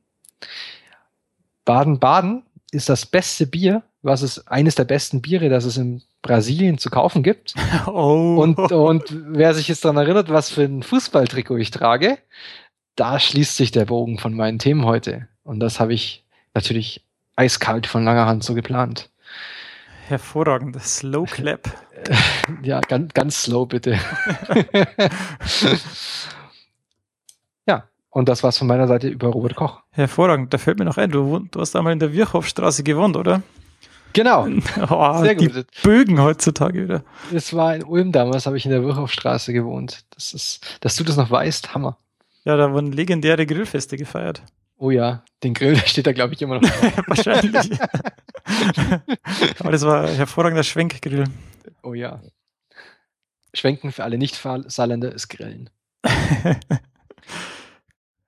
Baden-Baden ist das beste Bier, was es eines der besten Biere, das es in Brasilien zu kaufen gibt. Oh. Und, und wer sich jetzt daran erinnert, was für ein Fußballtrikot ich trage, da schließt sich der Bogen von meinen Themen heute. Und das habe ich natürlich eiskalt von langer Hand so geplant. Hervorragend. Slow Clap. ja, ganz, ganz slow bitte. Und das war's von meiner Seite über Robert Koch. Hervorragend. Da fällt mir noch ein, du, du hast einmal in der Wirchhofstraße gewohnt, oder? Genau. oh, Sehr gut. Die Bögen heutzutage wieder. Das war in Ulm damals, habe ich in der Wirchhofstraße gewohnt. Das ist, dass du das noch weißt, Hammer. Ja, da wurden legendäre Grillfeste gefeiert. Oh ja, den Grill, steht da, glaube ich, immer noch. Wahrscheinlich. Aber das war ein hervorragender Schwenkgrill. Oh ja. Schwenken für alle Nicht-Saarländer ist Grillen.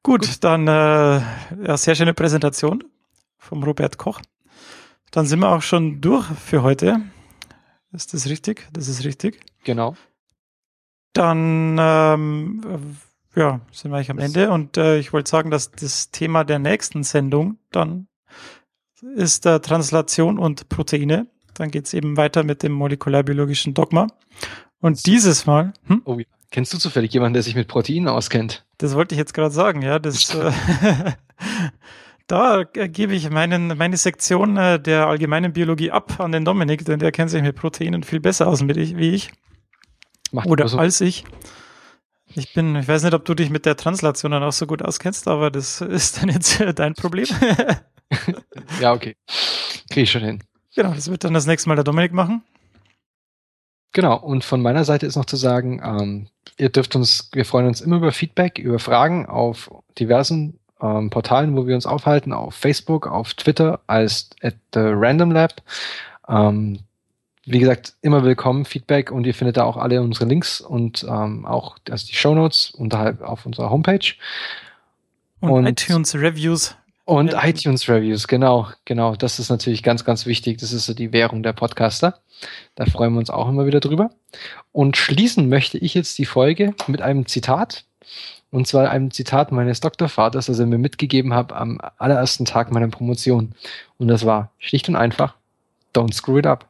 Gut, dann äh, ja, sehr schöne Präsentation vom Robert Koch. Dann sind wir auch schon durch für heute. Ist das richtig? Das ist richtig. Genau. Dann ähm, ja, sind wir eigentlich am Ende und äh, ich wollte sagen, dass das Thema der nächsten Sendung dann ist äh, Translation und Proteine. Dann geht es eben weiter mit dem molekularbiologischen Dogma. Und dieses Mal. Hm? Oh ja. Kennst du zufällig jemanden, der sich mit Proteinen auskennt? Das wollte ich jetzt gerade sagen, ja. Das, äh, da gebe ich meinen, meine Sektion äh, der allgemeinen Biologie ab an den Dominik, denn der kennt sich mit Proteinen viel besser aus ich, wie ich. Macht Oder so. als ich. Ich bin, ich weiß nicht, ob du dich mit der Translation dann auch so gut auskennst, aber das ist dann jetzt dein Problem. ja, okay. Kriege ich schon hin. Genau, das wird dann das nächste Mal der Dominik machen. Genau, und von meiner Seite ist noch zu sagen, ähm, ihr dürft uns, wir freuen uns immer über Feedback, über Fragen auf diversen ähm, Portalen, wo wir uns aufhalten, auf Facebook, auf Twitter als at the Random Lab. Ähm, wie gesagt, immer willkommen Feedback und ihr findet da auch alle unsere Links und ähm, auch also die Show Notes unterhalb auf unserer Homepage. Und, und iTunes Reviews Und Ja. iTunes-Reviews, genau, genau. Das ist natürlich ganz, ganz wichtig. Das ist so die Währung der Podcaster. Da freuen wir uns auch immer wieder drüber. Und schließen möchte ich jetzt die Folge mit einem Zitat. Und zwar einem Zitat meines Doktorvaters, das er mir mitgegeben hat am allerersten Tag meiner Promotion. Und das war schlicht und einfach, don't screw it up.